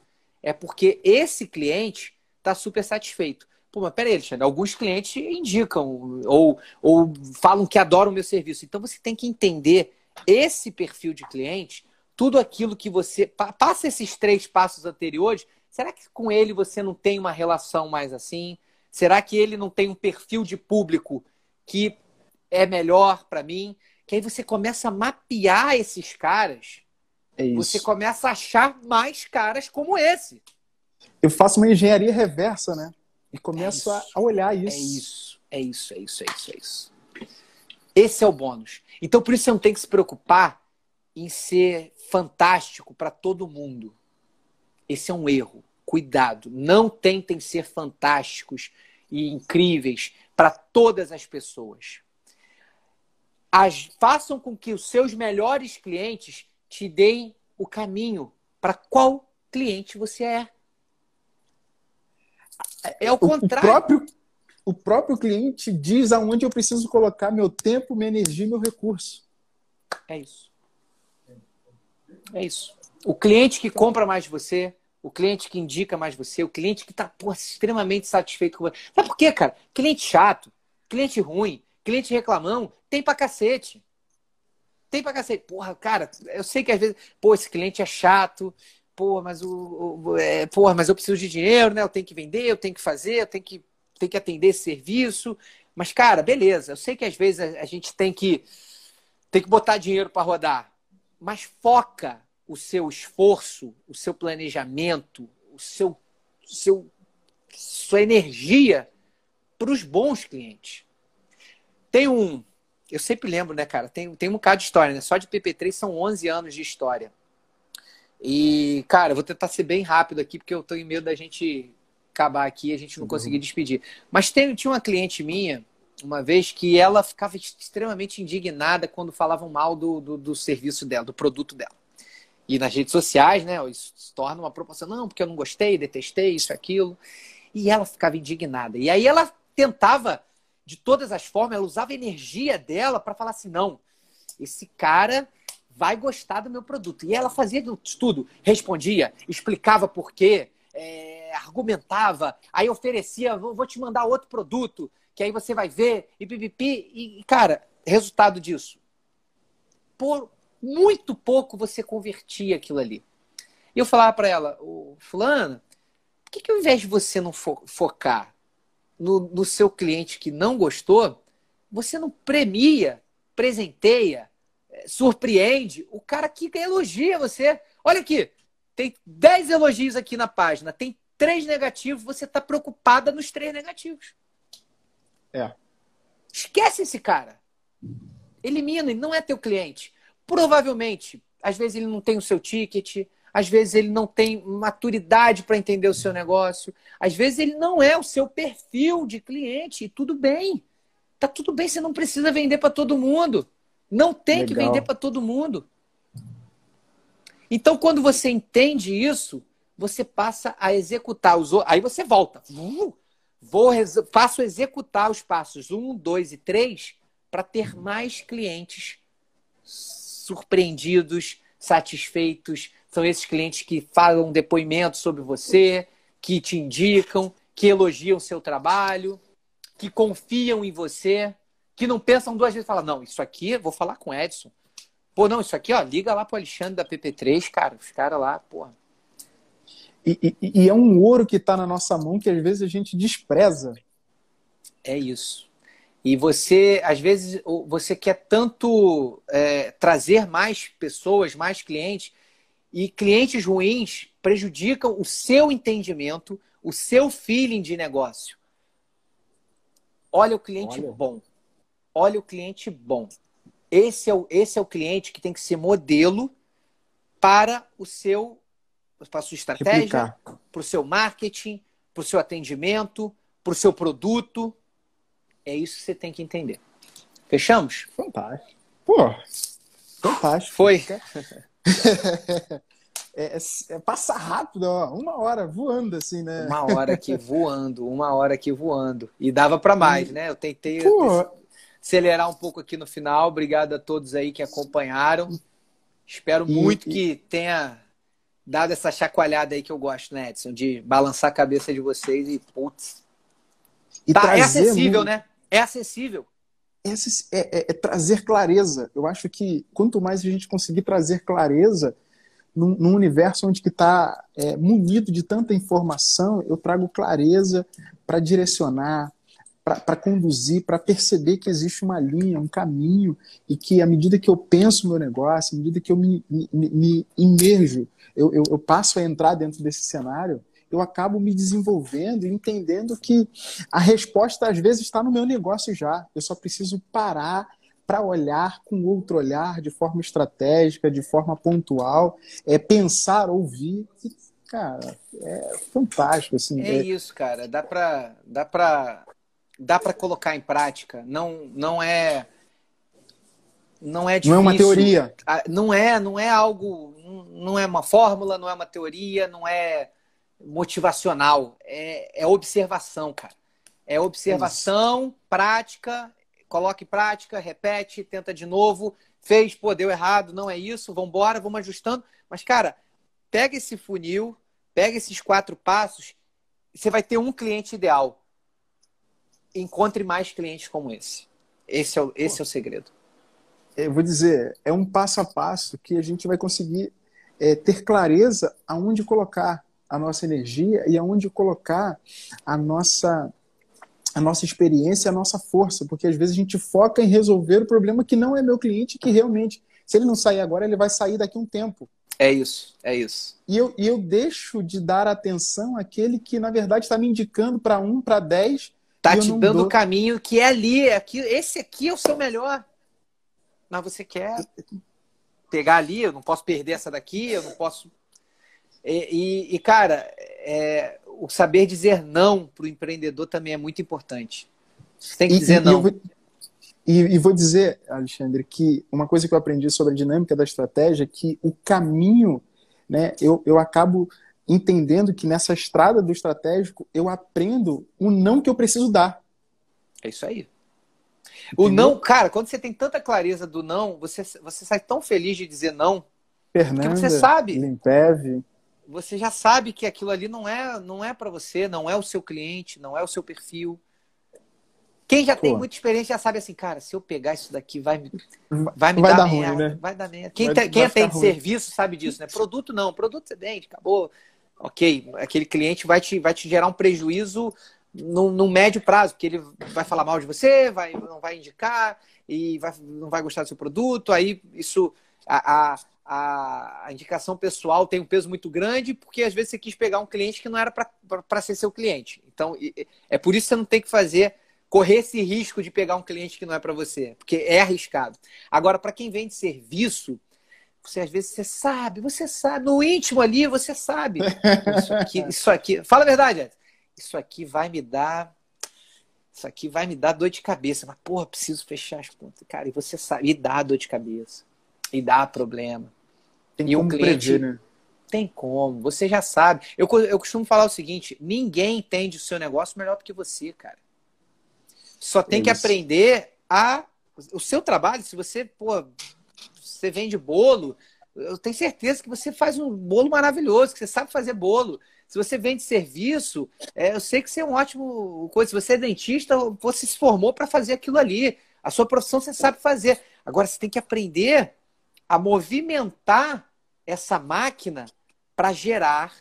é porque esse cliente está super satisfeito. Pô, mas peraí, Alexandre, alguns clientes indicam ou, ou falam que adoram o meu serviço. Então você tem que entender esse perfil de cliente, tudo aquilo que você. Passa esses três passos anteriores. Será que com ele você não tem uma relação mais assim? Será que ele não tem um perfil de público que é melhor para mim? Que aí você começa a mapear esses caras. É você começa a achar mais caras como esse. Eu faço uma engenharia reversa, né? E começo é a olhar isso. É isso, é isso, é isso, é isso, é isso. Esse é o bônus. Então, por isso você não tem que se preocupar em ser fantástico para todo mundo. Esse é um erro. Cuidado. Não tentem ser fantásticos e incríveis para todas as pessoas as, façam com que os seus melhores clientes te deem o caminho para qual cliente você é. É o contrário. O próprio, o próprio cliente diz aonde eu preciso colocar meu tempo, minha energia e meu recurso. É isso. É isso. O cliente que compra mais de você, o cliente que indica mais você, o cliente que está extremamente satisfeito com você. Sabe por quê, cara? Cliente chato, cliente ruim, cliente reclamão, tem pra cacete. Tem pra cacete. Porra, cara, eu sei que às vezes, pô, esse cliente é chato, pô, mas o, o é, porra, mas eu preciso de dinheiro, né? Eu tenho que vender, eu tenho que fazer, eu tenho que, tenho que atender esse serviço. Mas, cara, beleza. Eu sei que às vezes a, a gente tem que, tem que botar dinheiro para rodar. Mas foca o seu esforço, o seu planejamento, o seu, seu sua energia para os bons clientes. Tem um, eu sempre lembro, né, cara? Tem, tem um bocado de história, né? Só de PP3 são 11 anos de história. E, cara, eu vou tentar ser bem rápido aqui, porque eu tô em medo da gente acabar aqui e a gente não uhum. conseguir despedir. Mas tem, tinha uma cliente minha, uma vez, que ela ficava extremamente indignada quando falavam mal do, do, do serviço dela, do produto dela. E nas redes sociais, né? Isso se torna uma proporção, não, porque eu não gostei, detestei, isso, aquilo. E ela ficava indignada. E aí ela tentava, de todas as formas, ela usava a energia dela para falar assim: não, esse cara vai gostar do meu produto. E ela fazia tudo, respondia, explicava por quê, é, argumentava, aí oferecia, vou te mandar outro produto, que aí você vai ver, e pipipi. E, cara, resultado disso. Por muito pouco você convertia aquilo ali. E eu falava para ela, o fulano, por que, que ao invés de você não fo focar no, no seu cliente que não gostou, você não premia, presenteia, surpreende o cara que elogia você. Olha aqui, tem 10 elogios aqui na página, tem três negativos, você está preocupada nos três negativos. É. Esquece esse cara. Elimina, ele não é teu cliente. Provavelmente, às vezes ele não tem o seu ticket, às vezes ele não tem maturidade para entender o seu negócio, às vezes ele não é o seu perfil de cliente, e tudo bem. Tá tudo bem, você não precisa vender para todo mundo. Não tem Legal. que vender para todo mundo. Então, quando você entende isso, você passa a executar os Aí você volta. Vou, faço executar os passos 1, 2 e 3 para ter mais clientes surpreendidos, satisfeitos. São esses clientes que falam depoimentos sobre você, que te indicam, que elogiam o seu trabalho, que confiam em você, que não pensam duas vezes e falam, não, isso aqui, vou falar com o Edson. Pô, não, isso aqui, ó, liga lá pro Alexandre da PP3, cara, os caras lá, porra. E, e, e, é um ouro que está na nossa mão que às vezes a gente despreza. É isso. E você, às vezes, você quer tanto é, trazer mais pessoas, mais clientes, e clientes ruins prejudicam o seu entendimento, o seu feeling de negócio. Olha o cliente Olha. bom. Olha o cliente bom. Esse é o, esse é o cliente que tem que ser modelo para o seu para a sua estratégia, para o seu marketing, para o seu atendimento, para o seu produto. É isso que você tem que entender. Fechamos? Fantástico. Pô, fantástico. Foi. É, é, é, passa rápido, ó, uma hora voando assim, né? Uma hora aqui voando, uma hora aqui voando. E dava para mais, né? Eu tentei Pô. Acelerar um pouco aqui no final. Obrigado a todos aí que acompanharam. Espero e, muito e... que tenha dado essa chacoalhada aí que eu gosto, né, Edson? De balançar a cabeça de vocês e, putz. E tá, é acessível, muito... né? É acessível. É, é, é, trazer clareza. Eu acho que quanto mais a gente conseguir trazer clareza num, num universo onde que está é, munido de tanta informação, eu trago clareza para direcionar, para conduzir, para perceber que existe uma linha, um caminho, e que à medida que eu penso o meu negócio, à medida que eu me, me, me imerjo, eu, eu, eu passo a entrar dentro desse cenário, eu acabo me desenvolvendo e entendendo que a resposta às vezes está no meu negócio já. Eu só preciso parar para olhar com outro olhar, de forma estratégica, de forma pontual, é pensar, ouvir. E, cara, é fantástico assim. É, é... isso, cara. Dá para dá para dá para colocar em prática. Não não é não é difícil. Não é uma teoria. Ah, não é, não é algo, não é uma fórmula, não é uma teoria, não é motivacional, é, é observação, cara. É observação, Isso. prática, coloque prática, repete, tenta de novo. Fez, pô, deu errado, não é isso, vamos embora, vamos ajustando. Mas, cara, pega esse funil, pega esses quatro passos, você vai ter um cliente ideal. Encontre mais clientes como esse. Esse é o, esse é o segredo. Eu vou dizer, é um passo a passo que a gente vai conseguir é, ter clareza aonde colocar a nossa energia e aonde colocar a nossa a nossa experiência, a nossa força, porque às vezes a gente foca em resolver o problema que não é meu cliente, que realmente, se ele não sair agora, ele vai sair daqui a um tempo. É isso, é isso. E eu, e eu deixo de dar atenção àquele que, na verdade, está me indicando para um, para dez. Tá te dando o caminho que é ali, é aqui, esse aqui é o seu melhor. Mas você quer pegar ali, eu não posso perder essa daqui, eu não posso. E, e, e cara, é, o saber dizer não para o empreendedor também é muito importante. Você tem que dizer e, não. Vou, e, e, vou dizer, Alexandre, que uma coisa que eu aprendi sobre a dinâmica da estratégia é que o caminho, né, eu, eu acabo entendendo que nessa estrada do estratégico eu aprendo o não que eu preciso dar. É isso aí. O não, cara, quando você tem tanta clareza do não, você, você sai tão feliz de dizer não. Fernanda, porque você sabe. Limpev. Você já sabe que aquilo ali não é, não é para você, não é o seu cliente, não é o seu perfil. Quem já Pô. tem muita experiência já sabe assim, cara, se eu pegar isso daqui vai me, vai me vai dar, dar merda, ruim, né? vai dar merda. Quem, vai, quem atende serviço sabe disso, né? Produto não, produto você vende, acabou. Ok, aquele cliente vai te, vai te gerar um prejuízo no, no, médio prazo, porque ele vai falar mal de você, vai, não vai indicar e vai, não vai gostar do seu produto. Aí isso a, a, a, indicação pessoal tem um peso muito grande, porque às vezes você quis pegar um cliente que não era para ser seu cliente. Então é por isso que você não tem que fazer correr esse risco de pegar um cliente que não é para você, porque é arriscado. Agora, para quem vende serviço, você às vezes você sabe, você sabe, no íntimo ali você sabe. Isso aqui, isso aqui. Fala a verdade, isso aqui vai me dar. Isso aqui vai me dar dor de cabeça. Mas, porra, preciso fechar as contas. Cara, e você sabe, e dá dor de cabeça. E dá problema. Tem e como um cliente. Prever, né? Tem como, você já sabe. Eu, eu costumo falar o seguinte: ninguém entende o seu negócio melhor do que você, cara. Só tem é que aprender a. O seu trabalho, se você, pô, você vende bolo, eu tenho certeza que você faz um bolo maravilhoso, que você sabe fazer bolo. Se você vende serviço, é, eu sei que você é um ótimo coisa. Se você é dentista, você se formou para fazer aquilo ali. A sua profissão você sabe fazer. Agora você tem que aprender a movimentar essa máquina para gerar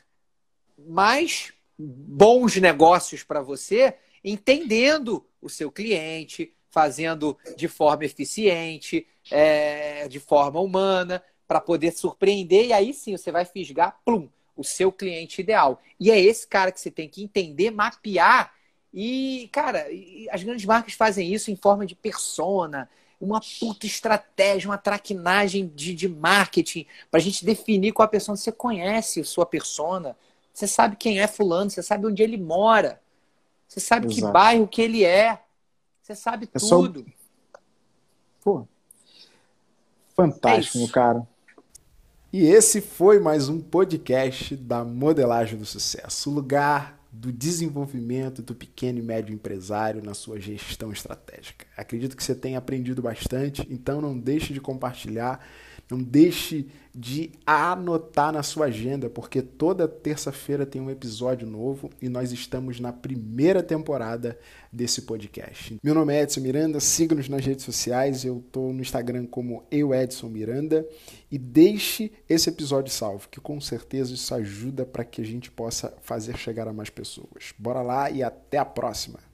mais bons negócios para você, entendendo o seu cliente, fazendo de forma eficiente, é, de forma humana, para poder surpreender. E aí sim você vai fisgar, plum, o seu cliente ideal. E é esse cara que você tem que entender, mapear. E, cara, as grandes marcas fazem isso em forma de persona, uma puta estratégia, uma traquinagem de, de marketing, para a gente definir qual a persona. Você conhece a sua persona, você sabe quem é fulano, você sabe onde ele mora, você sabe Exato. que bairro que ele é, você sabe é tudo. Pô, fantástico, é cara. E esse foi mais um podcast da Modelagem do Sucesso, o lugar do desenvolvimento do pequeno e médio empresário na sua gestão estratégica. Acredito que você tenha aprendido bastante, então não deixe de compartilhar não deixe de anotar na sua agenda, porque toda terça-feira tem um episódio novo e nós estamos na primeira temporada desse podcast. Meu nome é Edson Miranda, siga-nos nas redes sociais, eu estou no Instagram como eu Edson Miranda e deixe esse episódio salvo, que com certeza isso ajuda para que a gente possa fazer chegar a mais pessoas. Bora lá e até a próxima!